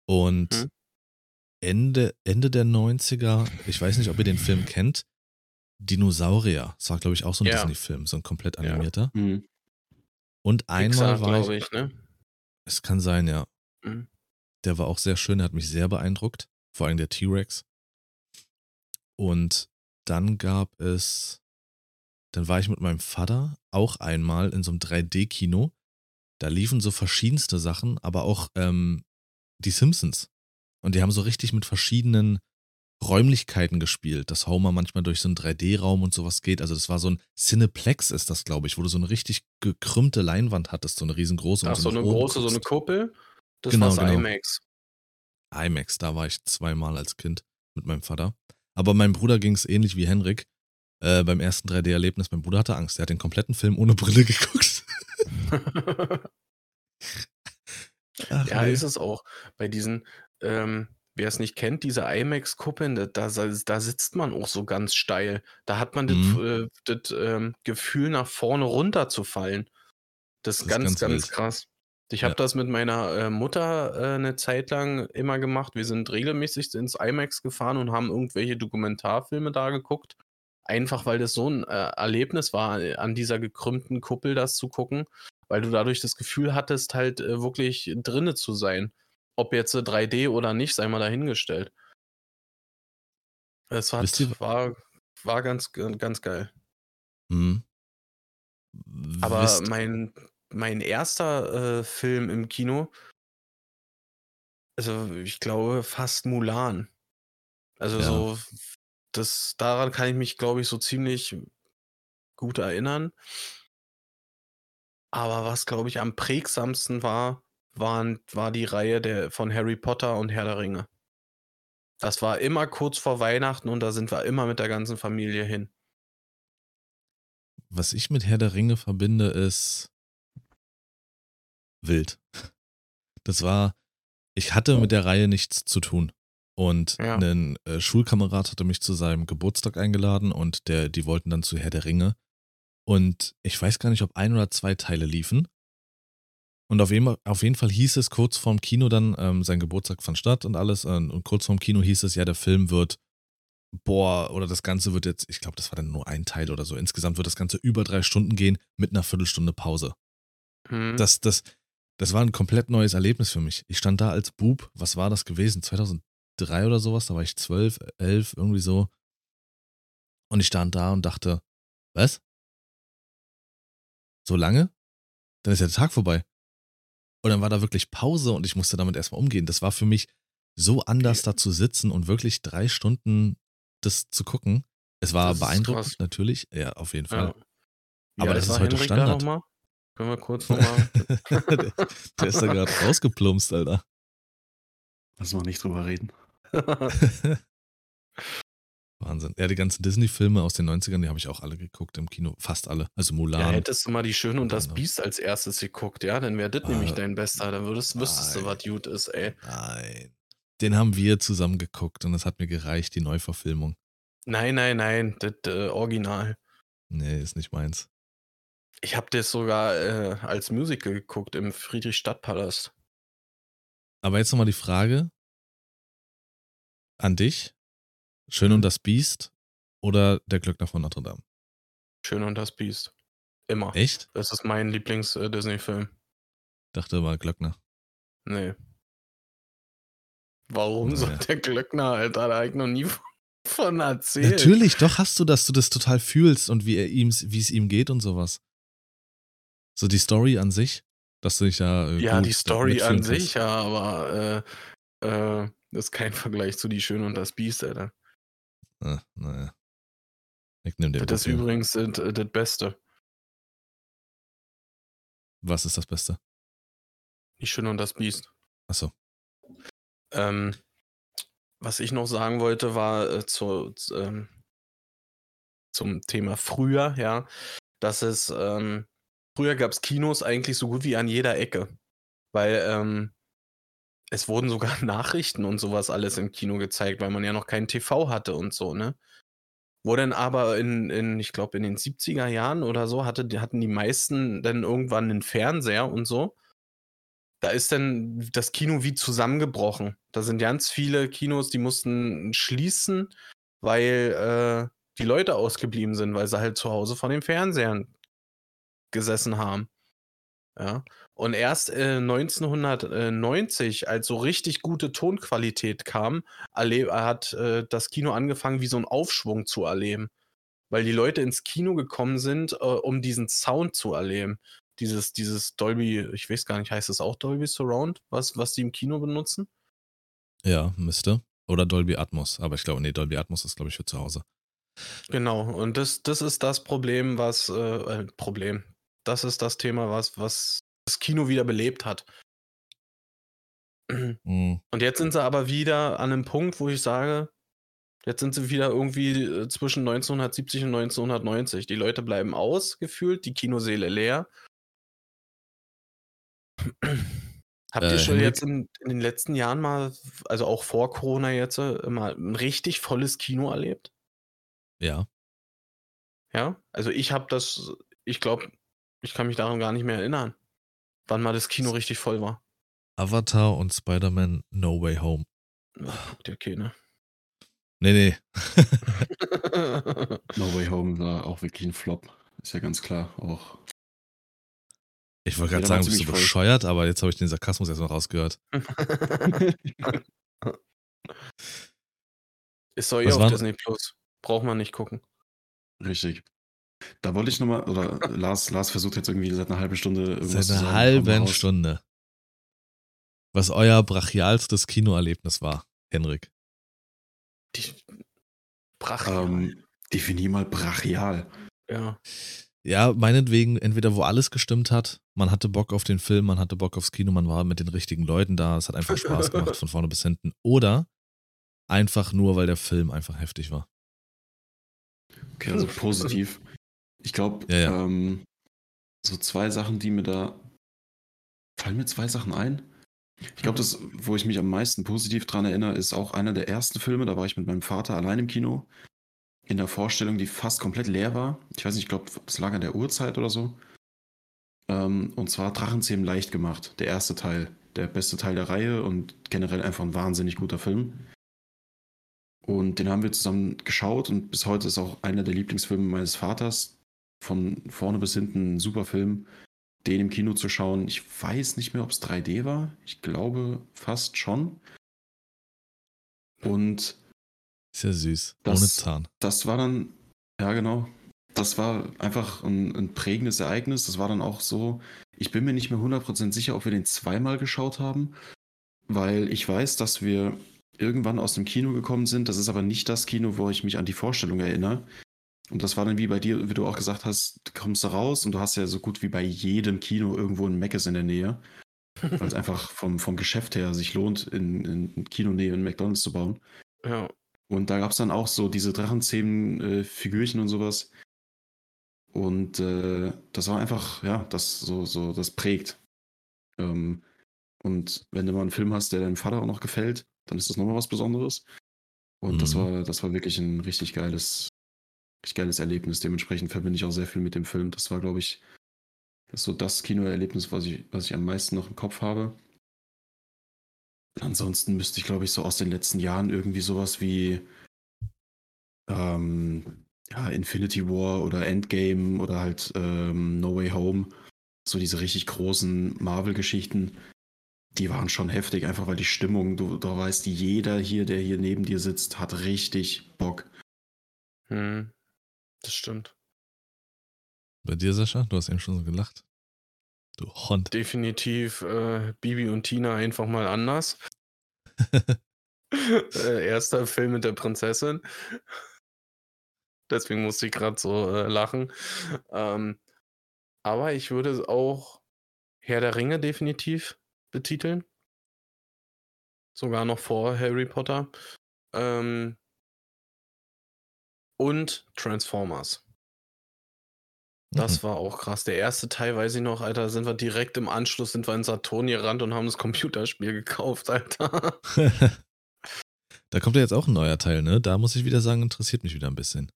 Und Hm. Ende, Ende der 90er, ich weiß nicht, ob ihr den Film kennt, Dinosaurier. Das war, glaube ich, auch so ein Ja. Disney-Film, so ein komplett Ja. animierter. Mhm. Und einmal Pixar, war ich, glaube ich, ne? es kann sein, ja. Mhm. Der war auch sehr schön, der hat mich sehr beeindruckt. Vor allem der T-Rex. Und dann gab es, dann war ich mit meinem Vater auch einmal in so einem 3D-Kino. Da liefen so verschiedenste Sachen, aber auch ähm, die Simpsons. Und die haben so richtig mit verschiedenen Räumlichkeiten gespielt, dass Homer manchmal durch so einen 3D-Raum und sowas geht. Also das war so ein Cineplex ist das, glaube ich, wo du so eine richtig gekrümmte Leinwand hattest, so eine riesengroße. und Ach, so eine große, so eine guckst. Kuppel. Das Genau, war's genau. IMAX. IMAX, da war ich zweimal als Kind mit meinem Vater. Aber meinem Bruder ging es ähnlich wie Henrik. Äh, beim ersten 3D-Erlebnis, mein Bruder hatte Angst. Er hat den kompletten Film ohne Brille geguckt. Ach, ja, nee. ist es auch. Bei diesen, ähm, wer es nicht kennt, diese IMAX-Kuppeln, da, da, da sitzt man auch so ganz steil. Da hat man Mhm. das, äh, das ähm, Gefühl, nach vorne runterzufallen. Das ist Das ist ganz, ganz ganz, wild. krass. Ich Ja. habe das mit meiner äh, Mutter äh, eine Zeit lang immer gemacht. Wir sind regelmäßig ins IMAX gefahren und haben irgendwelche Dokumentarfilme da geguckt. Einfach weil das so ein äh, Erlebnis war, äh, an dieser gekrümmten Kuppel das zu gucken, weil du dadurch das Gefühl hattest, halt äh, wirklich drinne zu sein. Ob jetzt äh, 3D oder nicht, sei mal dahingestellt. Es hat, war, war ganz, ganz geil. Mhm. Aber mein, mein erster äh, Film im Kino, also ich glaube fast Mulan. Also Ja. so, das, daran kann ich mich, glaube ich, so ziemlich gut erinnern. Aber was, glaube ich, am prägsamsten war, waren, war die Reihe der, von Harry Potter und Herr der Ringe. Das war immer kurz vor Weihnachten und da sind wir immer mit der ganzen Familie hin. was ich mit Herr der Ringe verbinde, ist wild. Das war, ich hatte mit der Reihe nichts zu tun. Und Ja. ein äh, Schulkamerad hatte mich zu seinem Geburtstag eingeladen und der, die wollten dann zu Herr der Ringe. Und ich weiß gar nicht, ob ein oder zwei Teile liefen. Und auf jeden, auf jeden Fall hieß es kurz vorm Kino dann, ähm, sein Geburtstag fand statt und alles. äh, und kurz vorm Kino hieß es, ja, der Film wird, boah, oder das Ganze wird jetzt, ich glaube, das war dann nur ein Teil oder so. Insgesamt wird das Ganze über drei Stunden gehen mit einer Viertelstunde Pause. Hm. Das, das, das war ein komplett neues Erlebnis für mich. Ich stand da als Bub, was war das gewesen? 2003 oder sowas, da war ich 12, 11, irgendwie so. Und ich stand da und dachte, was? So lange? Dann ist ja der Tag vorbei. Und dann war da wirklich Pause und ich musste damit erstmal umgehen. Das war für mich so anders da zu sitzen und wirklich drei Stunden das zu gucken. Es war beeindruckend, krass. natürlich, ja, auf jeden Fall. Ja. Aber alt das ist heute Henrik da Standard. mal? Können wir kurz nochmal. der, der ist da gerade rausgeplumpst, Alter. Lass mal nicht drüber reden. Wahnsinn. Ja, die ganzen Disney-Filme aus den 90ern, die habe ich auch alle geguckt im Kino. Fast alle. Also ja, Mulan. hättest du mal die Schöne und das. Biest als erstes geguckt, ja, dann wäre das Ah, nämlich dein Bester. Dann würdest, wüsstest du, was gut ist, ey. Nein. Den haben wir zusammen geguckt und das hat mir gereicht, die Neuverfilmung. Nein, nein, nein, das äh, Original. Nee, ist nicht meins. Ich habe das sogar äh, als Musical geguckt im Friedrichstadtpalast. Aber jetzt nochmal die Frage an dich. Schön Mhm. und das Biest oder der Glöckner von Notre Dame? Schön und das Biest. Immer. Echt? Das ist mein Lieblings-Disney-Film. Dachte mal Glöckner. Nee. Warum soll Naja. der Glöckner, Alter? Da hab ich noch nie von- von erzählt. Natürlich, doch hast du, dass du das total fühlst und wie er ihm, wie es ihm geht und sowas. So die Story an sich, dass du dich ja. äh, Ja, die Story an kannst. sich, ja, aber äh, äh, das ist kein Vergleich zu Die Schöne und das Biest, Alter. Ah, naja. Ich nehme den. Das ist übrigens äh, das Beste. Was ist das Beste? Die Schöne und das Biest. Achso. Ähm, was ich noch sagen wollte, war äh, zu, ähm, zum Thema früher, ja, dass es ähm, früher gab es Kinos eigentlich so gut wie an jeder Ecke, weil ähm, es wurden sogar Nachrichten und sowas alles im Kino gezeigt, weil man ja noch kein TV hatte und so, ne? Wo dann aber in, in ich glaube, in den 70er Jahren oder so hatte, hatten die meisten dann irgendwann einen Fernseher und so. Da ist dann das Kino wie zusammengebrochen. Da sind ganz viele Kinos, die mussten schließen, weil äh, die Leute ausgeblieben sind, weil sie halt zu Hause vor den Fernsehern gesessen haben. Ja. Und erst äh, 1990, als so richtig gute Tonqualität kam, erleb- hat äh, das Kino angefangen, wie so einen Aufschwung zu erleben. Weil die Leute ins Kino gekommen sind, äh, um diesen Sound zu erleben. Dieses, dieses Dolby, ich weiß gar nicht, heißt es auch Dolby Surround, was, was die im Kino benutzen? Ja, müsste. Oder Dolby Atmos. Aber ich glaube, nee, Dolby Atmos ist, glaube ich, für zu Hause. Genau, und das, das ist das Problem, was, äh, äh, Problem. Das ist das Thema, was, was das Kino wieder belebt hat. Mhm. Und jetzt sind sie aber wieder an einem Punkt, wo ich sage, jetzt sind sie wieder irgendwie äh, zwischen 1970 und 1990. Die Leute bleiben aus, gefühlt, die Kinoseele leer. Habt Äh, ihr schon Henrik? jetzt in, in den letzten Jahren mal, also auch vor Corona jetzt, äh, mal ein richtig volles Kino erlebt? Ja. Ja, also ich habe das, ich glaube, ich kann mich daran gar nicht mehr erinnern, wann mal das Kino richtig voll war. Avatar und Spider-Man No Way Home. Ja, guck dir keine. Nee, nee. No Way Home war auch wirklich ein Flop. Ist ja ganz klar. Auch. Ich wollte Ja, gerade sagen, bist du voll. bescheuert, aber jetzt habe ich den Sarkasmus erstmal rausgehört. Ist doch eh Was auf Disney Plus. Braucht man nicht gucken. Richtig. Da wollte ich nochmal, oder Lars, Lars versucht jetzt irgendwie seit einer halben Stunde irgendwas Seit zu einer sagen. Mal halben. Stunde. Was euer brachialstes Kinoerlebnis war, Henrik. Die Brach. Ähm, definier mal brachial. ja. Ja, meinetwegen, entweder wo alles gestimmt hat, man hatte Bock auf den Film, man hatte Bock aufs Kino, man war mit den richtigen Leuten da, es hat einfach Spaß gemacht von vorne bis hinten. Oder einfach nur, weil der Film einfach heftig war. Okay, also positiv. Ich glaube, Ja, ja. ähm, so zwei Sachen, die mir da. Fallen mir zwei Sachen ein? Ich glaube, das, wo ich mich am meisten positiv dran erinnere, ist auch einer der ersten Filme. Da war ich mit meinem Vater allein im Kino. In der Vorstellung, die fast komplett leer war. Ich weiß nicht, ich glaube, es lag an der Uhrzeit oder so. Ähm, und zwar Drachenzähmen leicht gemacht. Der erste Teil. Der beste Teil der Reihe und generell einfach ein wahnsinnig guter Film. Und den haben wir zusammen geschaut und bis heute ist auch einer der Lieblingsfilme meines Vaters. Von vorne bis hinten ein super Film. Den im Kino zu schauen. Ich weiß nicht mehr, ob es 3D war. Ich glaube fast schon. Und Ist ja süß. Das- Ohne Zahn. das war dann, ja genau, das war einfach ein, ein prägendes Ereignis. Das war dann auch so, ich bin mir nicht mehr 100% sicher, ob wir den zweimal geschaut haben weil ich weiß, dass wir irgendwann aus dem Kino gekommen sind. Das ist aber nicht das Kino, wo ich mich an die Vorstellung erinnere. Und das war dann wie bei dir, wie du auch gesagt hast, du kommst da raus und du hast ja so gut wie bei jedem Kino irgendwo ein Meckes in der Nähe. Weil es einfach vom, vom Geschäft her sich lohnt, in, in Kinonähe einen McDonalds zu bauen. Ja. Und da gab es dann auch so diese Drachenzähmen-Figürchen äh, und sowas. Und äh, das war einfach, ja, das so, so, das prägt. Ähm, und wenn du mal einen Film hast, der deinem Vater auch noch gefällt, dann ist das nochmal was Besonderes. Und mhm. das war, das war wirklich ein richtig geiles, richtig geiles Erlebnis. Dementsprechend verbinde ich auch sehr viel mit dem Film. Das war, glaube ich, das so das Kinoerlebnis, was ich, was ich am meisten noch im Kopf habe. Ansonsten müsste ich, glaube ich, so aus den letzten Jahren irgendwie sowas wie ähm, ja, Infinity War oder Endgame oder halt ähm, No Way Home, so diese richtig großen Marvel-Geschichten, die waren schon heftig, einfach weil die Stimmung, du, du weißt, jeder hier, der hier neben dir sitzt, hat richtig Bock. Hm, das stimmt. Bei dir, Sascha? Du hast eben schon so gelacht. Du Hund. Definitiv äh, Bibi und Tina einfach mal anders. äh, erster Film mit der Prinzessin. Deswegen musste ich gerade so äh, lachen. Ähm, aber ich würde auch Herr der Ringe definitiv betiteln. Sogar noch vor Harry Potter. Ähm, und Transformers. Das mhm. war auch krass. Der erste Teil, weiß ich noch, Alter, sind wir direkt im Anschluss, sind wir in Saturn gerannt und haben das Computerspiel gekauft, Alter. da kommt ja jetzt auch ein neuer Teil, ne? Da muss ich wieder sagen, interessiert mich wieder ein bisschen.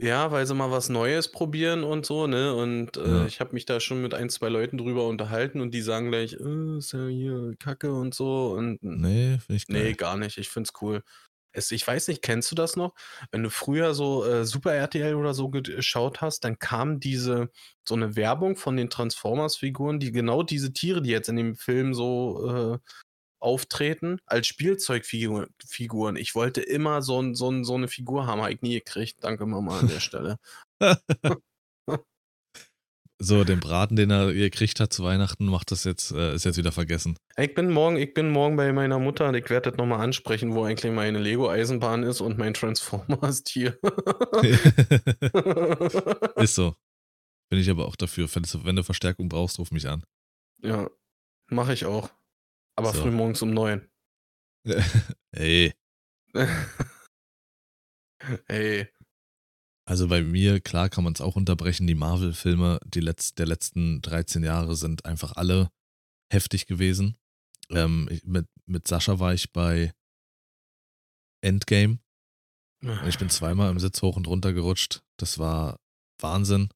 Ja, weil sie mal was Neues probieren und so, ne? Und äh, ja. ich habe mich da schon mit ein, zwei Leuten drüber unterhalten und die sagen gleich, äh, ist ja hier Kacke und so. Und nee, finde ich geil. Nee, gar nicht. Ich find's cool. Es, ich weiß nicht, kennst du das noch? Wenn du früher so äh, Super RTL oder so geschaut hast, dann kam diese, so eine Werbung von den Transformers-Figuren, die genau diese Tiere, die jetzt in dem Film so äh, auftreten als Spielzeugfiguren. Ich wollte immer so, so, so eine Figur haben, habe ich nie gekriegt. Danke Mama an der Stelle. so, den Braten, den er gekriegt hat zu Weihnachten, macht das jetzt, äh, ist jetzt wieder vergessen. Ich bin morgen, ich bin morgen bei meiner Mutter und ich werde das nochmal ansprechen, wo eigentlich meine Lego-Eisenbahn ist und mein Transformers-Tier. ist so. Bin ich aber auch dafür. Wenn du, Verstärkung brauchst, ruf mich an. Ja, mache ich auch. Aber so. früh morgens um neun. hey. hey. Also bei mir, klar kann man es auch unterbrechen, die Marvel-Filme die Letz der letzten 13 Jahre sind einfach alle heftig gewesen. Ähm, ich, mit, mit Sascha war ich bei Endgame. Ich bin zweimal im Sitz hoch und runter gerutscht. Das war Wahnsinn.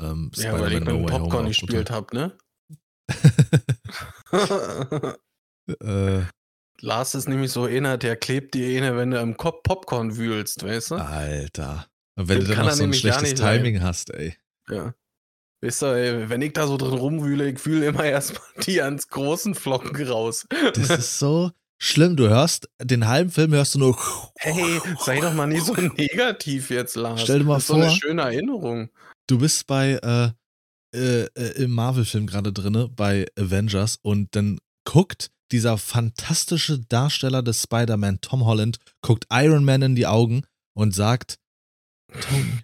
Ähm, ja, weil ich mit no Popcorn gespielt habe, ne? äh, Lars ist nämlich so einer, der klebt dir eine, wenn du im Kopf Popcorn wühlst, weißt du? Alter. Und wenn Dem du dann noch so ein schlechtes Timing sein. hast, ey. Ja. Weißt du, ey, wenn ich da so drin rumwühle, ich fühle immer erstmal die ganz großen Flocken raus. Das ist so schlimm. Du hörst, den halben Film hörst du nur. Hey, sei doch mal nicht so negativ jetzt, Lars. Stell dir mal das ist vor. So eine schöne Erinnerung. Du bist bei, äh, äh, äh, im Marvel-Film gerade drinne, bei Avengers, und dann guckt dieser fantastische Darsteller des Spider-Man, Tom Holland, guckt Iron Man in die Augen und sagt, Tony,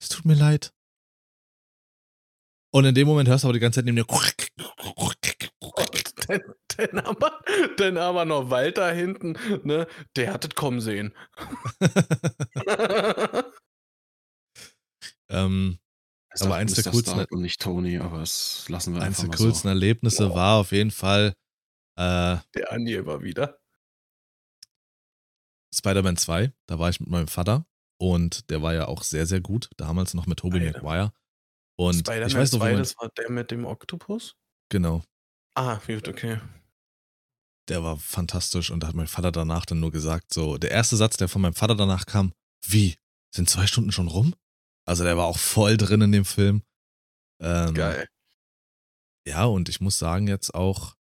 es tut mir leid. Und in dem Moment hörst du aber die ganze Zeit neben dir. Dann, dann, aber, dann aber noch Walter hinten, ne? Der hat es kommen sehen. ähm, aber eins der coolsten. Und nicht Tony, aber das lassen wir eins der coolsten so. Erlebnisse oh. war auf jeden Fall. Äh, der Andi immer wieder. Spider-Man 2, da war ich mit meinem Vater und der war ja auch sehr, sehr gut. Damals noch mit Tobey Maguire. Und Spider-Man ich weiß noch, 2, das war der mit dem Oktopus? Genau. Ah, gut, okay. Der war fantastisch und da hat mein Vater danach dann nur gesagt, so, der erste Satz, der von meinem Vater danach kam, wie, sind zwei Stunden schon rum? Also der war auch voll drin in dem Film. Ähm, Geil. Ja, und ich muss sagen, jetzt auch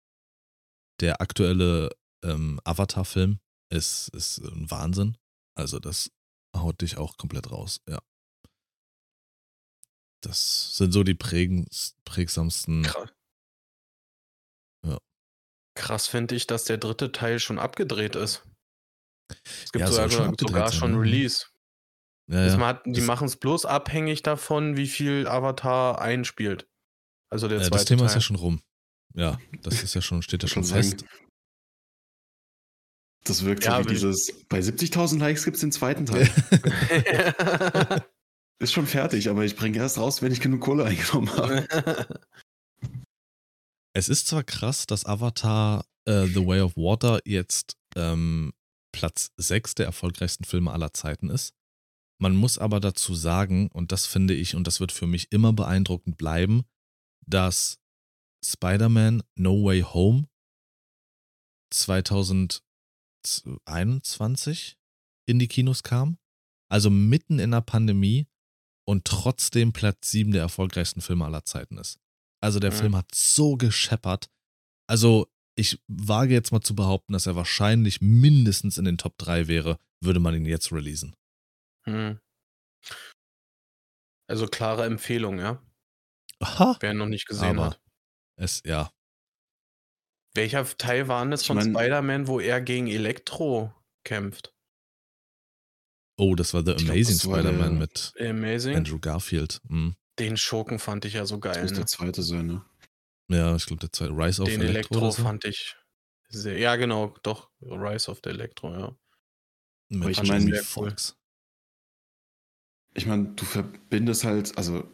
der aktuelle ähm, Avatar-Film ist, ist ein Wahnsinn. Also das haut dich auch komplett raus, ja. Das sind so die prägsamsten. Krass. Ja. Krass finde ich, dass der dritte Teil schon abgedreht ist. Es gibt Ja, sogar, schon sogar schon ne? Release. Ja, ja. ma- die machen es bloß abhängig davon, wie viel Avatar einspielt. Also der Äh, zweite das Thema Teil. ist ja schon rum. Ja, das ist ja schon, steht ja schon fest. Das wirkt Ja, so wie ich- dieses, bei 70.000 Likes gibt es den zweiten Teil. Ist schon fertig, aber ich bringe erst raus, wenn ich genug Kohle eingenommen habe. Es ist zwar krass, dass Avatar äh, The Way of Water jetzt ähm, Platz 6 der erfolgreichsten Filme aller Zeiten ist. Man muss aber dazu sagen, und das finde ich, und das wird für mich immer beeindruckend bleiben, dass Spider-Man No Way Home 2021 in die Kinos kam. Also mitten in der Pandemie und trotzdem Platz 7 der erfolgreichsten Filme aller Zeiten ist. Also der Mhm. Film hat so gescheppert. Also ich wage jetzt mal zu behaupten, dass er wahrscheinlich mindestens in den Top 3 wäre, würde man ihn jetzt releasen. Hm. Also klare Empfehlung, ja. Aha. Wer ihn noch nicht gesehen Aber- hat. Es, ja. Welcher Teil war denn das Ich von mein- Spider-Man, wo er gegen Elektro kämpft? Oh, das war The Ich Amazing das Spider-Man der- mit Amazing. Andrew Garfield. Hm. Den Schurken fand ich ja so Das geil. muss Ne? der zweite sein, ne? Ja, ich glaube, der zweite Rise of Den Electro. Elektro oder so. fand ich sehr. Ja, genau, doch. Rise of the Electro, ja. Mit ich Jamie mein- sehr cool. Ich meine, du verbindest halt, also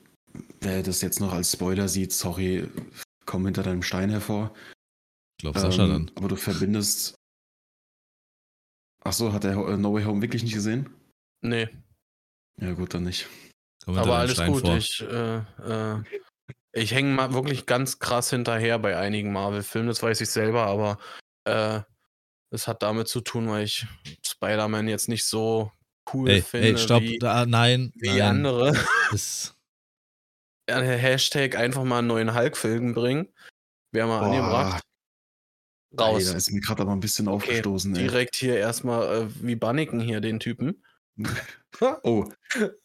wer das jetzt noch als Spoiler sieht, sorry, komm hinter deinem Stein hervor. Ich glaube, Sascha Ähm, dann. Aber du verbindest. Ach so, hat er äh, No Way Home wirklich nicht gesehen? Nee, Ja, gut, dann nicht. Aber alles Stein gut. vor. Ich, äh, äh, ich hänge mal wirklich ganz krass hinterher bei einigen Marvel-Filmen, das weiß ich selber, aber äh, das hat damit zu tun, weil ich Spider-Man jetzt nicht so cool Ey, finde ey, stopp. wie, Da, nein, wie nein. andere. Das, Hashtag einfach mal einen neuen Hulk-Film bringen. Wäre mal Boah, angebracht. Raus. da ist mir gerade aber ein bisschen Okay, aufgestoßen, ey. Direkt hier erstmal äh, wie Banniken hier, den Typen. Oh,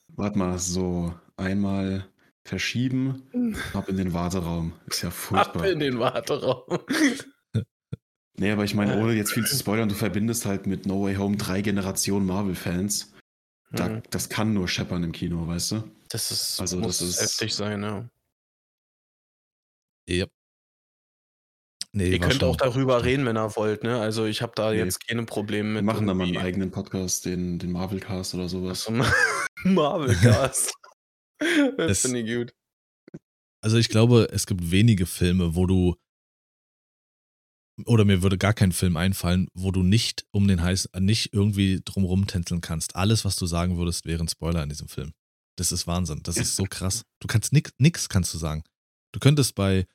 warte mal, so einmal verschieben, ab in den Warteraum. Ist ja Ab furchtbar. in den Warteraum. Nee, aber ich meine, ohne jetzt viel zu spoilern, du verbindest halt mit No Way Home drei Generationen Marvel-Fans. Da, Hm, Das kann nur scheppern im Kino, weißt du? Das ist, also muss das ist- heftig sein, ja. ja. Nee, Ihr könnt schon- auch darüber reden, wenn ihr wollt, ne? Also ich habe da Nee. jetzt keine Probleme Wir mit. machen da mal einen eigenen Podcast, den, den Marvel-Cast oder sowas. so Marvel-Cast. das Es- finde ich gut. Also ich glaube, es gibt wenige Filme, wo du oder mir würde gar kein Film einfallen, wo du nicht um den heiß nicht irgendwie drumrum tänzeln kannst. Alles, was du sagen würdest, wäre ein Spoiler in diesem Film. Das ist Wahnsinn. Das ist so krass. Du kannst nix, nix kannst du sagen. Du könntest bei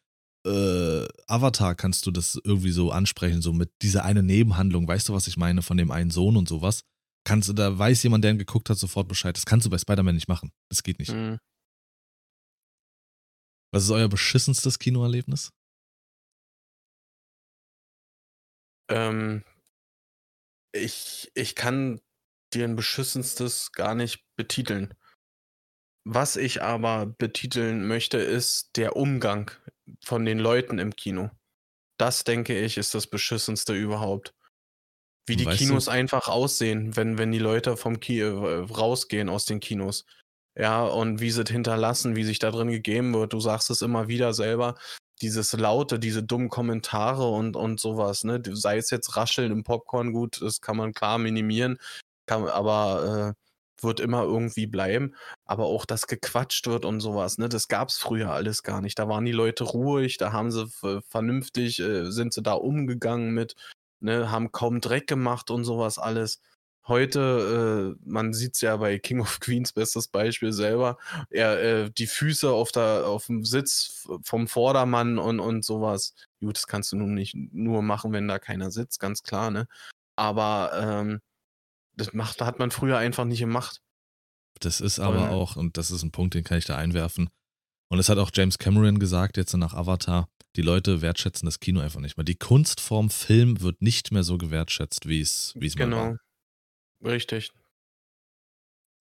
äh, Avatar kannst du das irgendwie so ansprechen, so mit dieser eine Nebenhandlung, weißt du, was ich meine, von dem einen Sohn und sowas. Kannst du, da weiß jemand, der ihn geguckt hat, sofort Bescheid. Das kannst du bei Spider-Man nicht machen. Das geht nicht. Hm. Was ist euer beschissenstes Kinoerlebnis? Ähm, ich, ich kann dir ein beschissenstes gar nicht betiteln. Was ich aber betiteln möchte, ist der Umgang von den Leuten im Kino. Das, denke ich, ist das beschissenste überhaupt. Wie die Weißt du- Kinos einfach aussehen, wenn, wenn die Leute vom Ki äh, rausgehen aus den Kinos. Ja, und wie sie es hinterlassen, wie sich da drin gegeben wird. Du sagst es immer wieder selber dieses laute, diese dummen Kommentare und, und sowas, ne? Sei es jetzt Rascheln im Popcorn, gut, das kann man klar minimieren, kann, aber äh, wird immer irgendwie bleiben. Aber auch, dass gequatscht wird und sowas, ne? Das gab's früher alles gar nicht. Da waren die Leute ruhig, da haben sie vernünftig, äh, sind sie da umgegangen mit, ne? Haben kaum Dreck gemacht und sowas alles. Heute, äh, man sieht's ja bei King of Queens, bestes Beispiel selber, er, äh, die Füße auf, der, auf dem Sitz vom Vordermann und, und sowas. Gut, das kannst du nun nicht nur machen, wenn da keiner sitzt, ganz klar, ne? Aber ähm, das macht, hat man früher einfach nicht gemacht. Das ist aber auch, und das ist ein Punkt, den kann ich da einwerfen. Und es hat auch James Cameron gesagt, jetzt nach Avatar, die Leute wertschätzen das Kino einfach nicht mehr. Die Kunstform Film wird nicht mehr so gewertschätzt, wie es, wie es mal Genau. war. Richtig.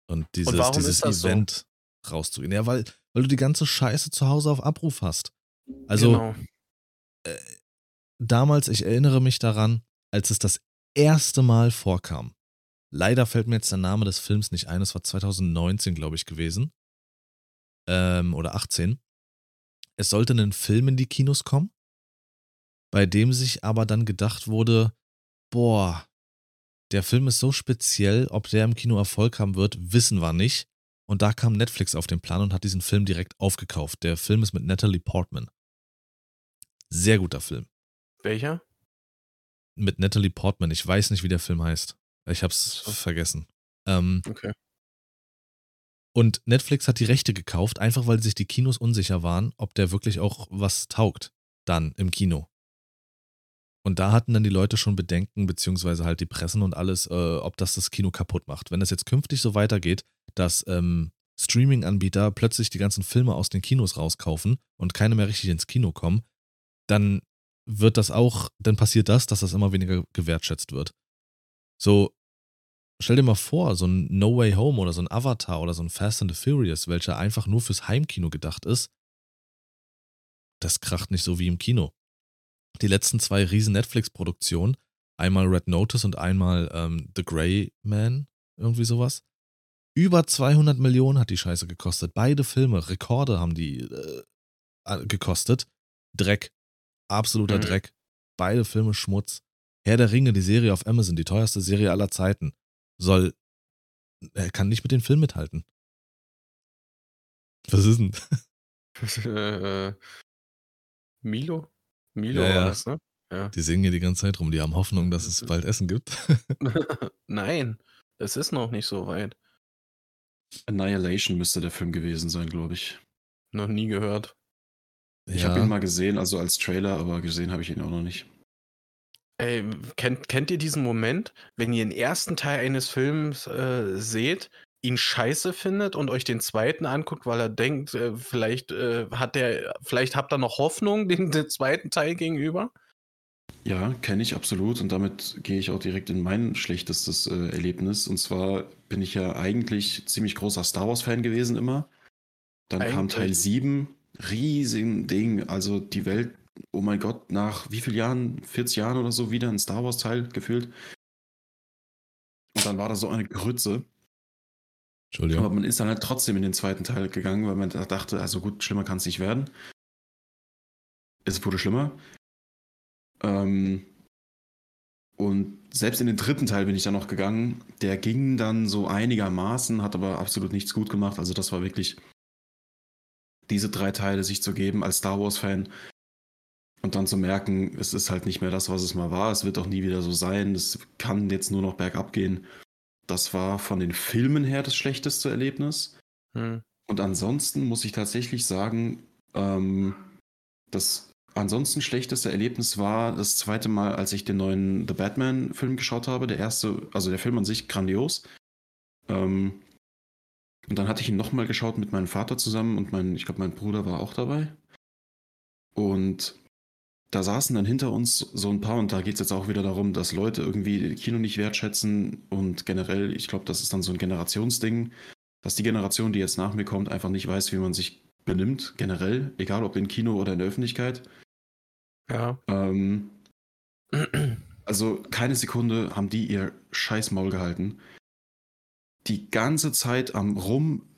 Und dieses, warum dieses das so? Event rauszugehen. Ja, weil, weil du die ganze Scheiße zu Hause auf Abruf hast. Also, genau. damals, ich erinnere mich daran, als es das erste Mal vorkam. Leider fällt mir jetzt der Name des Films nicht ein. Es war 2019, glaube ich, gewesen. Ähm, oder 18. Es sollte ein Film in die Kinos kommen, bei dem sich aber dann gedacht wurde, boah, der Film ist so speziell, ob der im Kino Erfolg haben wird, wissen wir nicht. Und da kam Netflix auf den Plan und hat diesen Film direkt aufgekauft. Der Film ist mit Natalie Portman. Sehr guter Film. Welcher? Mit Natalie Portman. Ich weiß nicht, wie der Film heißt. Ich hab's vergessen. Ähm, Okay. und Netflix hat die Rechte gekauft, einfach weil sich die Kinos unsicher waren, ob der wirklich auch was taugt. Dann im Kino. Und da hatten dann die Leute schon Bedenken, beziehungsweise halt die Pressen und alles, äh, ob das das Kino kaputt macht. Wenn es jetzt künftig so weitergeht, dass ähm, Streaming-Anbieter plötzlich die ganzen Filme aus den Kinos rauskaufen und keine mehr richtig ins Kino kommen, dann wird das auch, dann passiert das, dass das immer weniger gewertschätzt wird. So, stell dir mal vor, so ein No Way Home oder so ein Avatar oder so ein Fast and the Furious, welcher einfach nur fürs Heimkino gedacht ist, das kracht nicht so wie im Kino. Die letzten zwei riesen Netflix-Produktionen, einmal Red Notice und einmal ähm, The Grey Man, irgendwie sowas. Über 200 Millionen hat die Scheiße gekostet. Beide Filme, Rekorde haben die äh, äh, gekostet. Dreck. Absoluter Mhm. Dreck. Beide Filme Schmutz. Herr der Ringe, die Serie auf Amazon, die teuerste Serie aller Zeiten, soll. Er kann nicht mit den Film mithalten. Was ist denn? äh, Milo? Milo Ja, war ja. das, ne? Ja. Die singen hier die ganze Zeit rum. Die haben Hoffnung, dass es bald Essen gibt. Nein, es ist noch nicht so weit. Annihilation müsste der Film gewesen sein, glaube ich. Noch nie gehört. Ich habe ihn mal gesehen, also als Trailer, aber gesehen habe ich ihn auch noch nicht. Ey, kennt, kennt ihr diesen Moment, wenn ihr den ersten Teil eines Films äh, seht, ihn scheiße findet und euch den zweiten anguckt, weil er denkt, äh, vielleicht äh, hat der, vielleicht habt ihr noch Hoffnung dem, dem zweiten Teil gegenüber? Ja, kenne ich absolut und damit gehe ich auch direkt in mein schlechtestes äh, Erlebnis. Und zwar bin ich ja eigentlich ziemlich großer Star Wars-Fan gewesen immer. Dann kam Eigentlich. Teil 7, riesen Ding, also die Welt, oh mein Gott, nach wie vielen Jahren, 40 Jahren oder so wieder ein Star Wars-Teil gefühlt. Und dann war da so eine Grütze. Aber Entschuldigung. man ist dann halt trotzdem in den zweiten Teil gegangen, weil man da dachte, also gut, schlimmer kann es nicht werden. Es wurde schlimmer. Ähm, und selbst in den dritten Teil bin ich dann noch gegangen. Der ging dann so einigermaßen, hat aber absolut nichts gut gemacht. Also das war wirklich diese drei Teile sich zu geben als Star Wars-Fan und dann zu merken, es ist halt nicht mehr das, was es mal war. Es wird auch nie wieder so sein. Es kann jetzt nur noch bergab gehen. Das war von den Filmen her das schlechteste Erlebnis. Hm. Und ansonsten muss ich tatsächlich sagen, ähm, das ansonsten schlechteste Erlebnis war das zweite Mal, als ich den neuen The Batman-Film geschaut habe. Der erste, also der Film an sich grandios. Ähm, und dann hatte ich ihn nochmal geschaut mit meinem Vater zusammen und mein, ich glaube, mein Bruder war auch dabei. Und da saßen dann hinter uns so ein paar, und da geht es jetzt auch wieder darum, dass Leute irgendwie Kino nicht wertschätzen und generell, ich glaube, das ist dann so ein Generationsding, dass die Generation, die jetzt nach mir kommt, einfach nicht weiß, wie man sich benimmt, generell, egal ob im Kino oder in der Öffentlichkeit. Ja. Ähm, also keine Sekunde haben die ihr scheiß Maul gehalten. Die ganze Zeit am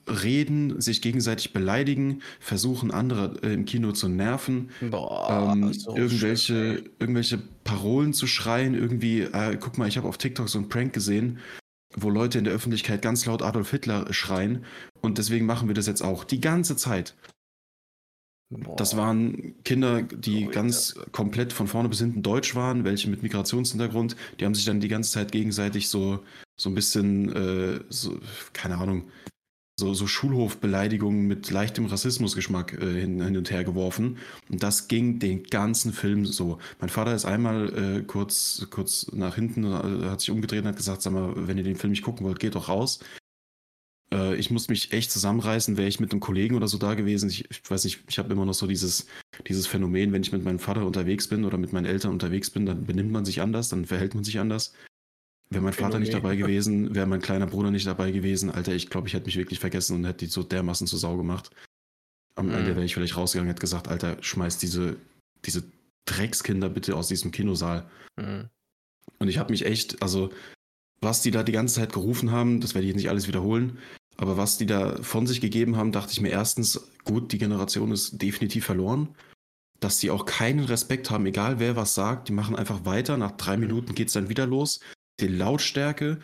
Rumreden, sich gegenseitig beleidigen, versuchen andere äh, im Kino zu nerven, Boah, ähm, so irgendwelche, schlimm, irgendwelche Parolen zu schreien, irgendwie, äh, guck mal, ich habe auf TikTok so einen Prank gesehen, wo Leute in der Öffentlichkeit ganz laut Adolf Hitler schreien und deswegen machen wir das jetzt auch. Die ganze Zeit. ey. Das Boah. waren Kinder, die Sorry, ganz komplett von vorne bis hinten deutsch waren, welche mit Migrationshintergrund. Die haben sich dann die ganze Zeit gegenseitig so, so ein bisschen, äh, so, keine Ahnung, so, so Schulhofbeleidigungen mit leichtem Rassismusgeschmack äh, hin, hin und her geworfen. Und das ging den ganzen Film so. Mein Vater ist einmal äh, kurz, kurz nach hinten, äh, hat sich umgedreht und hat gesagt, sag mal, wenn ihr den Film nicht gucken wollt, geht doch raus. Äh, ich muss mich echt zusammenreißen, wäre ich mit einem Kollegen oder so da gewesen. Ich, ich weiß nicht, ich habe immer noch so dieses, dieses Phänomen, wenn ich mit meinem Vater unterwegs bin oder mit meinen Eltern unterwegs bin, dann benimmt man sich anders, dann verhält man sich anders. Wäre mein Vater nicht dabei gewesen, wäre mein kleiner Bruder nicht dabei gewesen, Alter, ich glaube, ich hätte mich wirklich vergessen und hätte die so dermaßen zur Sau gemacht. Am Mhm. Ende wäre ich vielleicht rausgegangen und hätte gesagt, Alter, schmeiß diese, diese Dreckskinder bitte aus diesem Kinosaal. Mhm. Und ich habe mich echt, also was die da die ganze Zeit gerufen haben, das werde ich jetzt nicht alles wiederholen, aber was die da von sich gegeben haben, dachte ich mir erstens, gut, die Generation ist definitiv verloren. Dass die auch keinen Respekt haben, egal wer was sagt, die machen einfach weiter. Nach drei Minuten geht es dann wieder los. Die Lautstärke.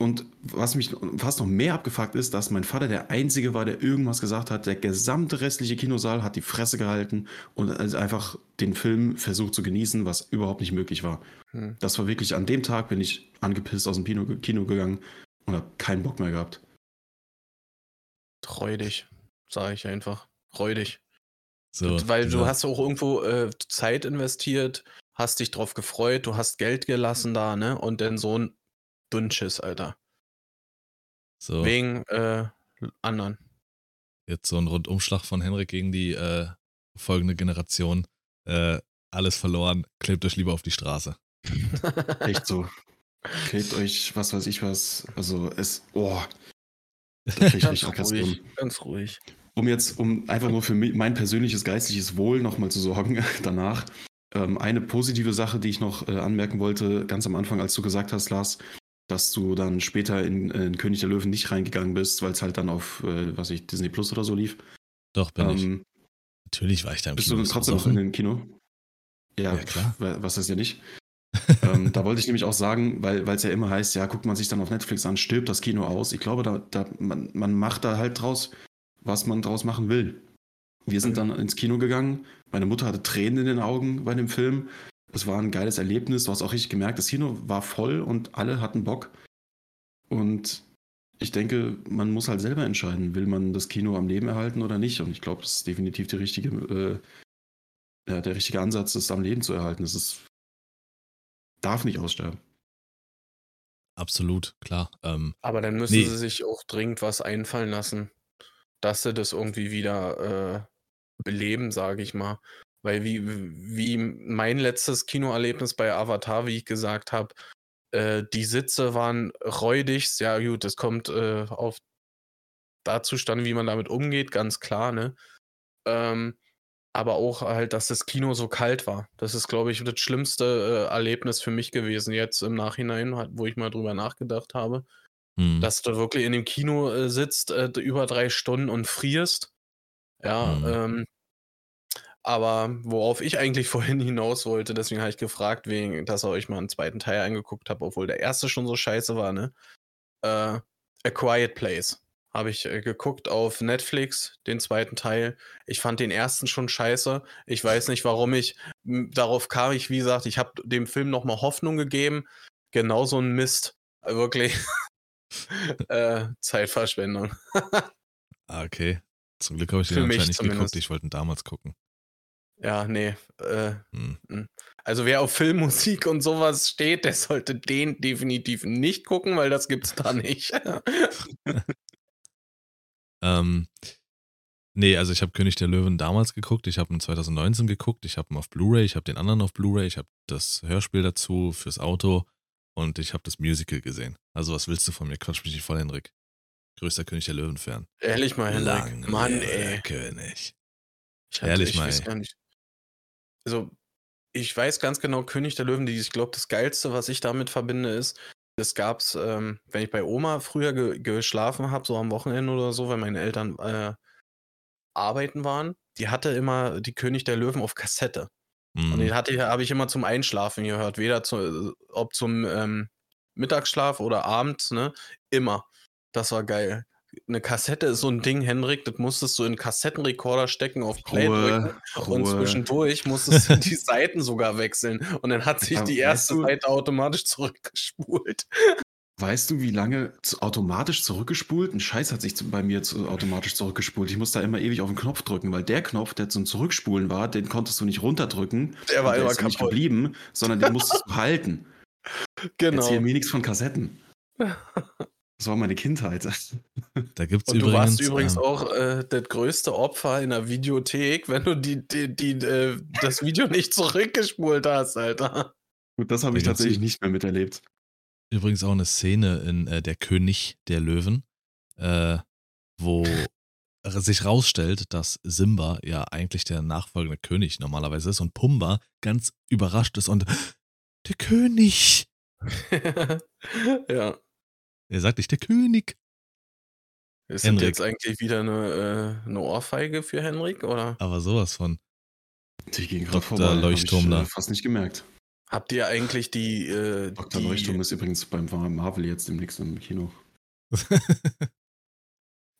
Und was mich fast noch mehr abgefuckt ist, dass mein Vater der Einzige war, der irgendwas gesagt hat. Der gesamte restliche Kinosaal hat die Fresse gehalten und einfach den Film versucht zu genießen, was überhaupt nicht möglich war. Hm. Das war wirklich, an dem Tag bin ich angepisst aus dem Kino, Kino gegangen und habe keinen Bock mehr gehabt. Freudig, sage ich einfach. Freudig. So, Weil du dieser- hast auch irgendwo äh, Zeit investiert, hast dich drauf gefreut, du hast Geld gelassen da, ne? Und dann so ein Dünnschiss, Alter. so Wegen äh, anderen. jetzt so ein Rundumschlag von Henrik gegen die äh, folgende Generation. Äh, alles verloren, klebt euch lieber auf die Straße. Echt so. Klebt euch, was weiß ich was. Also es, oh. Ganz ruhig, ganz ruhig. Um jetzt, um einfach nur für mein persönliches geistliches Wohl nochmal zu sorgen danach. Ähm, eine positive Sache, die ich noch äh, anmerken wollte, ganz am Anfang, als du gesagt hast, Lars, dass du dann später in, in König der Löwen nicht reingegangen bist, weil es halt dann auf, äh, was ich, Disney Plus oder so lief. Doch, bin ich. Ähm, Natürlich war ich da im bist Kino. du Bist trotzdem noch in dem Kino? Ja, Ja, klar. wa- Was ist ja nicht? ähm, da wollte ich nämlich auch sagen, weil es ja immer heißt, ja, guckt man sich dann auf Netflix an, stirbt das Kino aus. Ich glaube, da, da, man, man macht da halt draus, was man draus machen will. Wir sind dann ins Kino gegangen. Meine Mutter hatte Tränen in den Augen bei dem Film. Es war ein geiles Erlebnis. Du hast auch richtig gemerkt, das Kino war voll und alle hatten Bock. Und ich denke, man muss halt selber entscheiden, will man das Kino am Leben erhalten oder nicht. Und ich glaube, das ist definitiv die richtige, äh, ja, der richtige Ansatz, es am Leben zu erhalten. Es ist, darf nicht aussterben. Absolut, klar. Ähm, Aber dann müssen Nee. sie sich auch dringend was einfallen lassen, dass sie das irgendwie wieder äh, beleben, sage ich mal. Weil wie, wie mein letztes Kinoerlebnis bei Avatar, wie ich gesagt habe, äh, die Sitze waren räudig. Ja gut, das kommt äh, auf dazu stand, wie man damit umgeht, ganz klar, ne? Ähm, aber auch halt, dass das Kino so kalt war. Das ist, glaube ich, das schlimmste äh, Erlebnis für mich gewesen, jetzt im Nachhinein, wo ich mal drüber nachgedacht habe hm, dass du wirklich in dem Kino äh, sitzt, äh, über drei Stunden und frierst. Ja, Mhm. ähm, aber worauf ich eigentlich vorhin hinaus wollte, deswegen habe ich gefragt, wegen, dass ihr euch mal einen zweiten Teil angeguckt habt, obwohl der erste schon so scheiße war, ne? Äh, A Quiet Place. Habe ich äh, geguckt auf Netflix, den zweiten Teil. Ich fand den ersten schon scheiße. Ich weiß nicht, warum ich. m, Darauf kam ich, wie gesagt, ich habe dem Film nochmal Hoffnung gegeben. Genauso ein Mist. Äh, Wirklich. äh, Zeitverschwendung. ah, okay. Zum Glück habe ich den anscheinend nicht geguckt. Ich wollte ihn damals gucken. Ja, nee. Äh, Hm. also wer auf Filmmusik und sowas steht, der sollte den definitiv nicht gucken, weil das gibt's da nicht. Ähm, nee, also ich habe König der Löwen damals geguckt, ich habe ihn 2019 geguckt, ich habe ihn auf Blu-ray, ich habe den anderen auf Blu-ray, ich habe das Hörspiel dazu fürs Auto und ich habe das Musical gesehen. Also was willst du von mir? Quatsch mich nicht voll, Henrik. Größter König der Löwen-Fan. Ehrlich mal, Henrik. Lang Mann, ey. König. Ich hatte, Ehrlich ich mal, weiß gar nicht. Also, ich weiß ganz genau, König der Löwen, die, ich glaube, das Geilste, was ich damit verbinde, ist, das gab's, ähm, wenn ich bei Oma früher ge geschlafen habe, so am Wochenende oder so, weil meine Eltern äh, arbeiten waren, die hatte immer die König der Löwen auf Kassette. Und Mhm. den hatte habe ich immer zum Einschlafen gehört, weder zu, ob zum ähm, Mittagsschlaf oder abends, ne? Immer. Das war geil. Eine Kassette ist so ein Ding, Henrik, das musstest du in Kassettenrekorder stecken, auf Play drücken Ruhe, und Ruhe. zwischendurch musstest du die Seiten sogar wechseln. Und dann hat sich Aber die erste weißt du- Seite automatisch zurückgespult. Weißt du, wie lange zu, automatisch zurückgespult? Ein Scheiß hat sich zu, bei mir zu, automatisch zurückgespult. Ich musste da immer ewig auf den Knopf drücken, weil der Knopf, der zum Zurückspulen war, den konntest du nicht runterdrücken. Der war Und immer ist nicht kaputt. geblieben, sondern den musstest du halten. Genau. Erzähl mir nichts von Kassetten. Das war meine Kindheit. Da gibt es Und du übrigens. warst übrigens ähm, auch äh, das größte Opfer in der Videothek, wenn du die, die, die, äh, das Video nicht zurückgespult hast, Alter. Gut, das habe Da ich gibt's tatsächlich nicht mehr miterlebt. übrigens auch eine Szene in äh, Der König der Löwen, äh, wo sich rausstellt, dass Simba ja eigentlich der nachfolgende König normalerweise ist und Pumba ganz überrascht ist und der König. ja. Er sagt nicht der König. Ist das jetzt eigentlich wieder eine, äh, eine Ohrfeige für Henrik, oder? Aber sowas von. Die ging gerade vorbei. Leuchtturm hab ich, äh, fast nicht gemerkt. Habt ihr eigentlich die. Äh, Dr. die... Leuchtturm ist übrigens beim Marvel jetzt demnächst im Kino.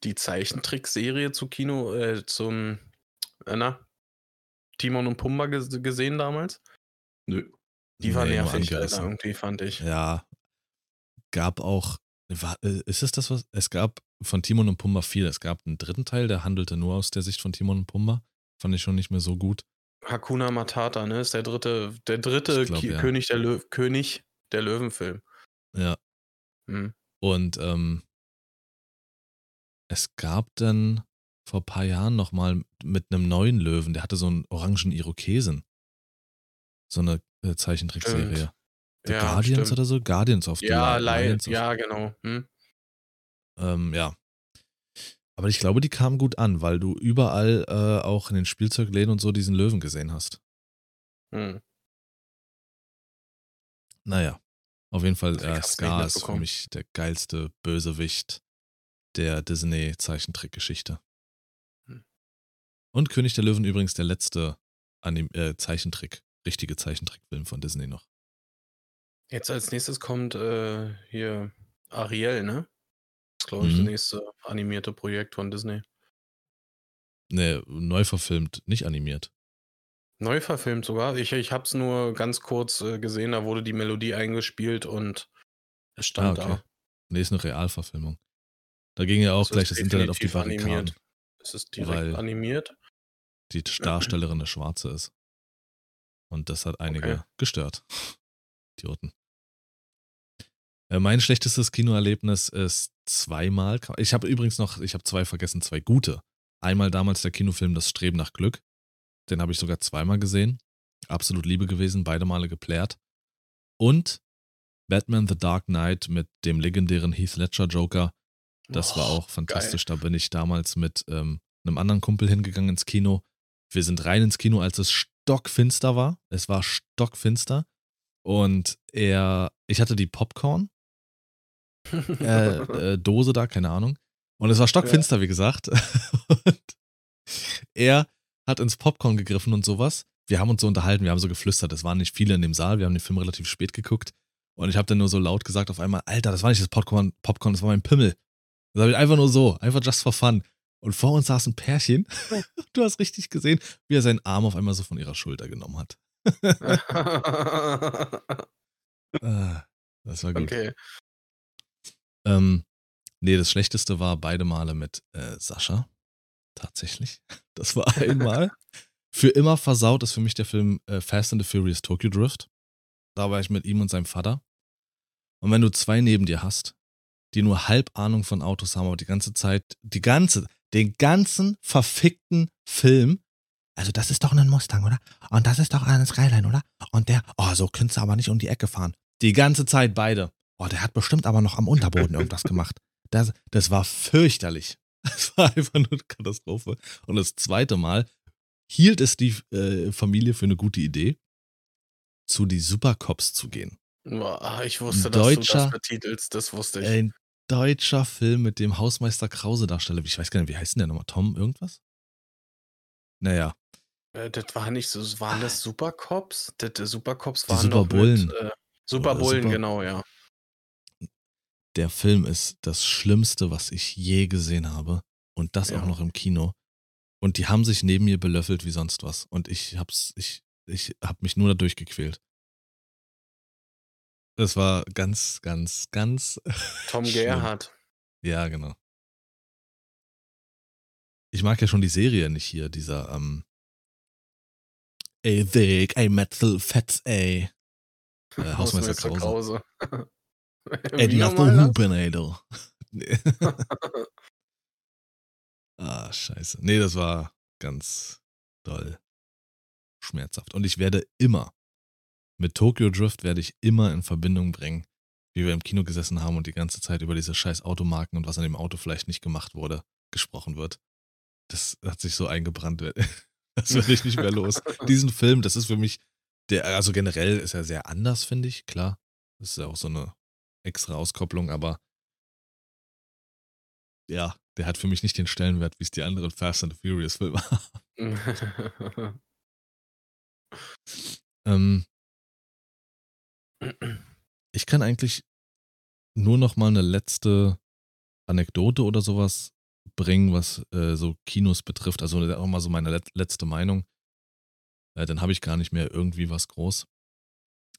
die Zeichentrickserie zu Kino, äh, zum, äh, na, Timon und Pumba gesehen damals? Nö. Die war nee, nervig, Alter, irgendwie, fand ich. Ja. Gab auch, war, äh, ist es das was? Es gab von Timon und Pumba viel. Es gab einen dritten Teil, der handelte nur aus der Sicht von Timon und Pumba. Fand ich schon nicht mehr so gut. Hakuna Matata, ne? Ist der dritte, der dritte glaub, ja. König, der Lö König der Löwenfilm. Ja. Hm. Und ähm, es gab dann vor ein paar Jahren nochmal mit einem neuen Löwen, der hatte so einen orangen Irokesen. So eine äh, Zeichentrickserie. The ja, Guardians stimmt. oder so? Guardians of the Ja, Lions, ja, genau. Hm? Ähm, ja. Aber ich glaube, die kamen gut an, weil du überall äh, auch in den Spielzeugläden und so diesen Löwen gesehen hast. Hm. Naja. Auf jeden Fall, äh, Scar ist für mich der geilste Bösewicht der Disney-Zeichentrickgeschichte. Hm. Und König der Löwen übrigens der letzte Anim äh, Zeichentrick, richtige Zeichentrickfilm von Disney noch. Jetzt als nächstes kommt äh, hier Ariel, ne? Das ist, glaube ich, mhm. das nächste animierte Projekt von Disney. Ne, neu verfilmt, nicht animiert. Neu verfilmt sogar. Ich, ich habe es nur ganz kurz äh, gesehen, da wurde die Melodie eingespielt und es stand ah, okay. da. Nee, ist eine Realverfilmung. Da ging ja auch das gleich das Internet auf die Barrikaden. Animiert. Ist es direkt weil animiert? Die Darstellerin eine Schwarze ist. Und das hat einige okay. gestört. Idioten. Äh, mein schlechtestes Kinoerlebnis ist zweimal. Ich habe übrigens noch, ich habe zwei vergessen, zwei gute. Einmal damals der Kinofilm Das Streben nach Glück. Den habe ich sogar zweimal gesehen. Absolut Liebe gewesen, beide Male geplärt. Und Batman The Dark Knight mit dem legendären Heath Ledger Joker das war auch fantastisch. Geil. Da bin ich damals mit ähm, einem anderen Kumpel hingegangen ins Kino. Wir sind rein ins Kino, als es stockfinster war. Es war stockfinster. Und er, ich hatte die Popcorn äh, äh, Dose da, keine Ahnung. Und es war stockfinster, ja. wie gesagt. und er hat ins Popcorn gegriffen und sowas. Wir haben uns so unterhalten, wir haben so geflüstert. Es waren nicht viele in dem Saal, wir haben den Film relativ spät geguckt. Und ich habe dann nur so laut gesagt auf einmal, Alter, das war nicht das Popcorn, Popcorn, das war mein Pimmel. Das habe ich einfach nur so, einfach just for fun. Und vor uns saß ein Pärchen. du hast richtig gesehen, wie er seinen Arm auf einmal so von ihrer Schulter genommen hat. ah, das war gut. Okay. Ähm, nee, das Schlechteste war beide Male mit äh, Sascha. Tatsächlich. Das war einmal. für immer versaut ist für mich der Film äh, Fast and the Furious Tokyo Drift. Da war ich mit ihm und seinem Vater. Und wenn du zwei neben dir hast, die nur halb Ahnung von Autos haben, aber die ganze Zeit, die ganze, den ganzen verfickten Film, also das ist doch ein Mustang, oder? Und das ist doch ein Skyline, oder? Und der, oh, so könntest du aber nicht um die Ecke fahren. Die ganze Zeit beide. Oh, der hat bestimmt aber noch am Unterboden irgendwas gemacht. Das, das war fürchterlich. Das war einfach nur eine Katastrophe. Und das zweite Mal hielt es die äh, Familie für eine gute Idee, zu die Supercops zu gehen. Ich wusste, dass deutscher, du das betitelst, das wusste ich. Ein deutscher Film mit dem Hausmeister Krause-Darsteller. Ich weiß gar nicht, wie heißt denn der nochmal? Tom irgendwas? Naja. Äh, das war nicht so, waren das Supercops? Das, das Supercops waren Superbullen. Mit, äh, Superbullen, Super, genau, ja. Der Film ist das Schlimmste, was ich je gesehen habe. Und das ja. auch noch im Kino. Und die haben sich neben mir belöffelt wie sonst was. Und ich hab's, ich, ich hab mich nur dadurch gequält. Es war ganz, ganz, ganz. Tom Gerhardt. Ja, genau. Ich mag ja schon die Serie nicht hier, dieser, ähm. Ey, Dick, ey, Metzel, Fetz, ey. Äh, Hausmeister Krause. Krause. ey, die nach der Hupen, ey, du. ah, scheiße. Nee, das war ganz doll schmerzhaft. Und ich werde immer, mit Tokyo Drift werde ich immer in Verbindung bringen, wie wir im Kino gesessen haben und die ganze Zeit über diese scheiß Automarken und was an dem Auto vielleicht nicht gemacht wurde, gesprochen wird. das hat sich so eingebrannt. Das werde ich nicht mehr los. Diesen Film, das ist für mich, der, also generell ist er sehr anders, finde ich, klar. Das ist ja auch so eine extra Auskopplung, aber ja, der hat für mich nicht den Stellenwert, wie es die anderen Fast and Furious Filme haben. ähm, ich kann eigentlich nur noch mal eine letzte Anekdote oder sowas bringen, was äh, so Kinos betrifft. Also auch mal so meine let letzte Meinung. Äh, dann habe ich gar nicht mehr irgendwie was groß.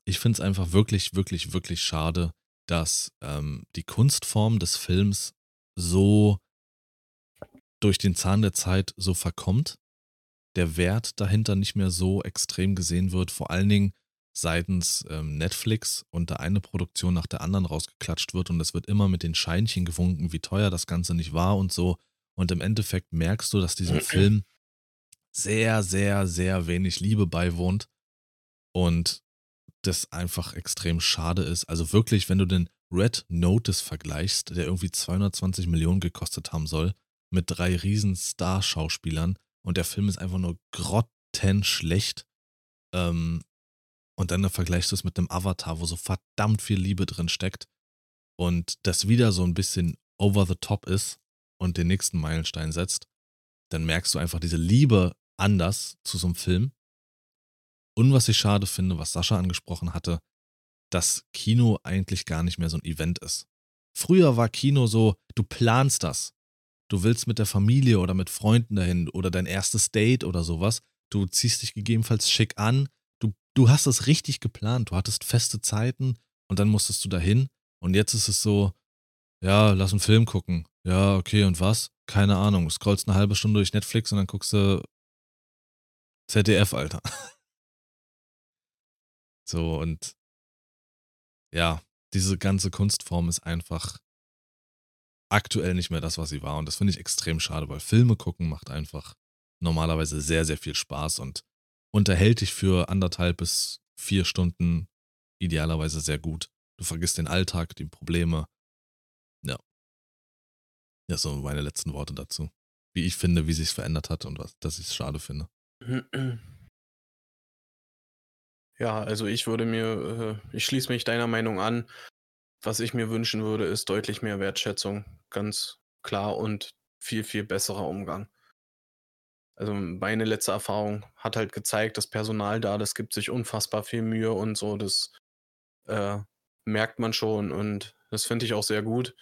Ich finde es einfach wirklich, wirklich, wirklich schade, dass ähm, die Kunstform des Films so durch den Zahn der Zeit so verkommt, der Wert dahinter nicht mehr so extrem gesehen wird, vor allen Dingen seitens ähm, Netflix und da eine Produktion nach der anderen rausgeklatscht wird und es wird immer mit den Scheinchen gewunken, wie teuer das Ganze nicht war und so. Und im Endeffekt merkst du, dass diesem Film sehr, sehr, sehr wenig Liebe beiwohnt und das einfach extrem schade ist. Also wirklich, wenn du den Red Notice vergleichst, der irgendwie 220 Millionen gekostet haben soll, mit drei riesen Star-Schauspielern und der Film ist einfach nur grottenschlecht. Ähm, und dann vergleichst du es mit einem Avatar, wo so verdammt viel Liebe drin steckt und das wieder so ein bisschen over the top ist und den nächsten Meilenstein setzt, dann merkst du einfach diese Liebe anders zu so einem Film. Und was ich schade finde, was Sascha angesprochen hatte, dass Kino eigentlich gar nicht mehr so ein Event ist. Früher war Kino so, du planst das. Du willst mit der Familie oder mit Freunden dahin oder dein erstes Date oder sowas. Du ziehst dich gegebenenfalls schick an, du hast es richtig geplant. Du hattest feste Zeiten und dann musstest du dahin. Und jetzt ist es so, ja, lass einen Film gucken. Ja, okay, und was? Keine Ahnung. Scrollst eine halbe Stunde durch Netflix und dann guckst du ZDF, Alter. So, und ja, diese ganze Kunstform ist einfach aktuell nicht mehr das, was sie war. Und das finde ich extrem schade, weil Filme gucken macht einfach normalerweise sehr, sehr viel Spaß und unterhält dich für anderthalb bis vier Stunden idealerweise sehr gut. Du vergisst den Alltag, die Probleme. Ja. So meine letzten Worte dazu. Wie ich finde, wie sich verändert hat und was, dass ich es schade finde. Ja, also ich würde mir, äh, ich schließe mich deiner Meinung an. Was ich mir wünschen würde, ist deutlich mehr Wertschätzung, ganz klar und viel, viel besserer Umgang also meine letzte Erfahrung hat halt gezeigt, das Personal da, das gibt sich unfassbar viel Mühe und so, das äh, merkt man schon und das finde ich auch sehr gut.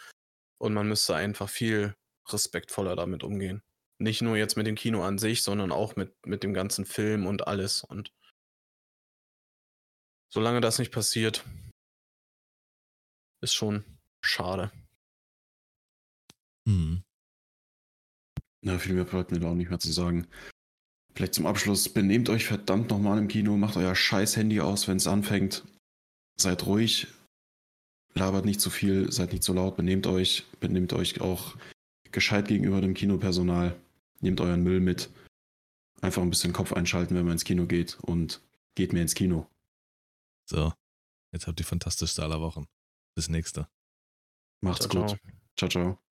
Und man müsste einfach viel respektvoller damit umgehen. Nicht nur jetzt mit dem Kino an sich, sondern auch mit, mit dem ganzen Film und alles. Und solange das nicht passiert, ist schon schade. Mhm. Na, viel mehr bleibt mir da auch nicht mehr zu sagen. Vielleicht zum Abschluss, benehmt euch verdammt nochmal im Kino, macht euer scheiß Handy aus, wenn es anfängt. Seid ruhig, labert nicht zu viel, seid nicht zu laut, benehmt euch, benehmt euch auch gescheit gegenüber dem Kinopersonal. Nehmt euren Müll mit. Einfach ein bisschen Kopf einschalten, wenn man ins Kino geht und geht mehr ins Kino. So, jetzt habt ihr fantastischste aller Wochen. Bis nächste. Macht's ciao, gut. Ciao, ciao.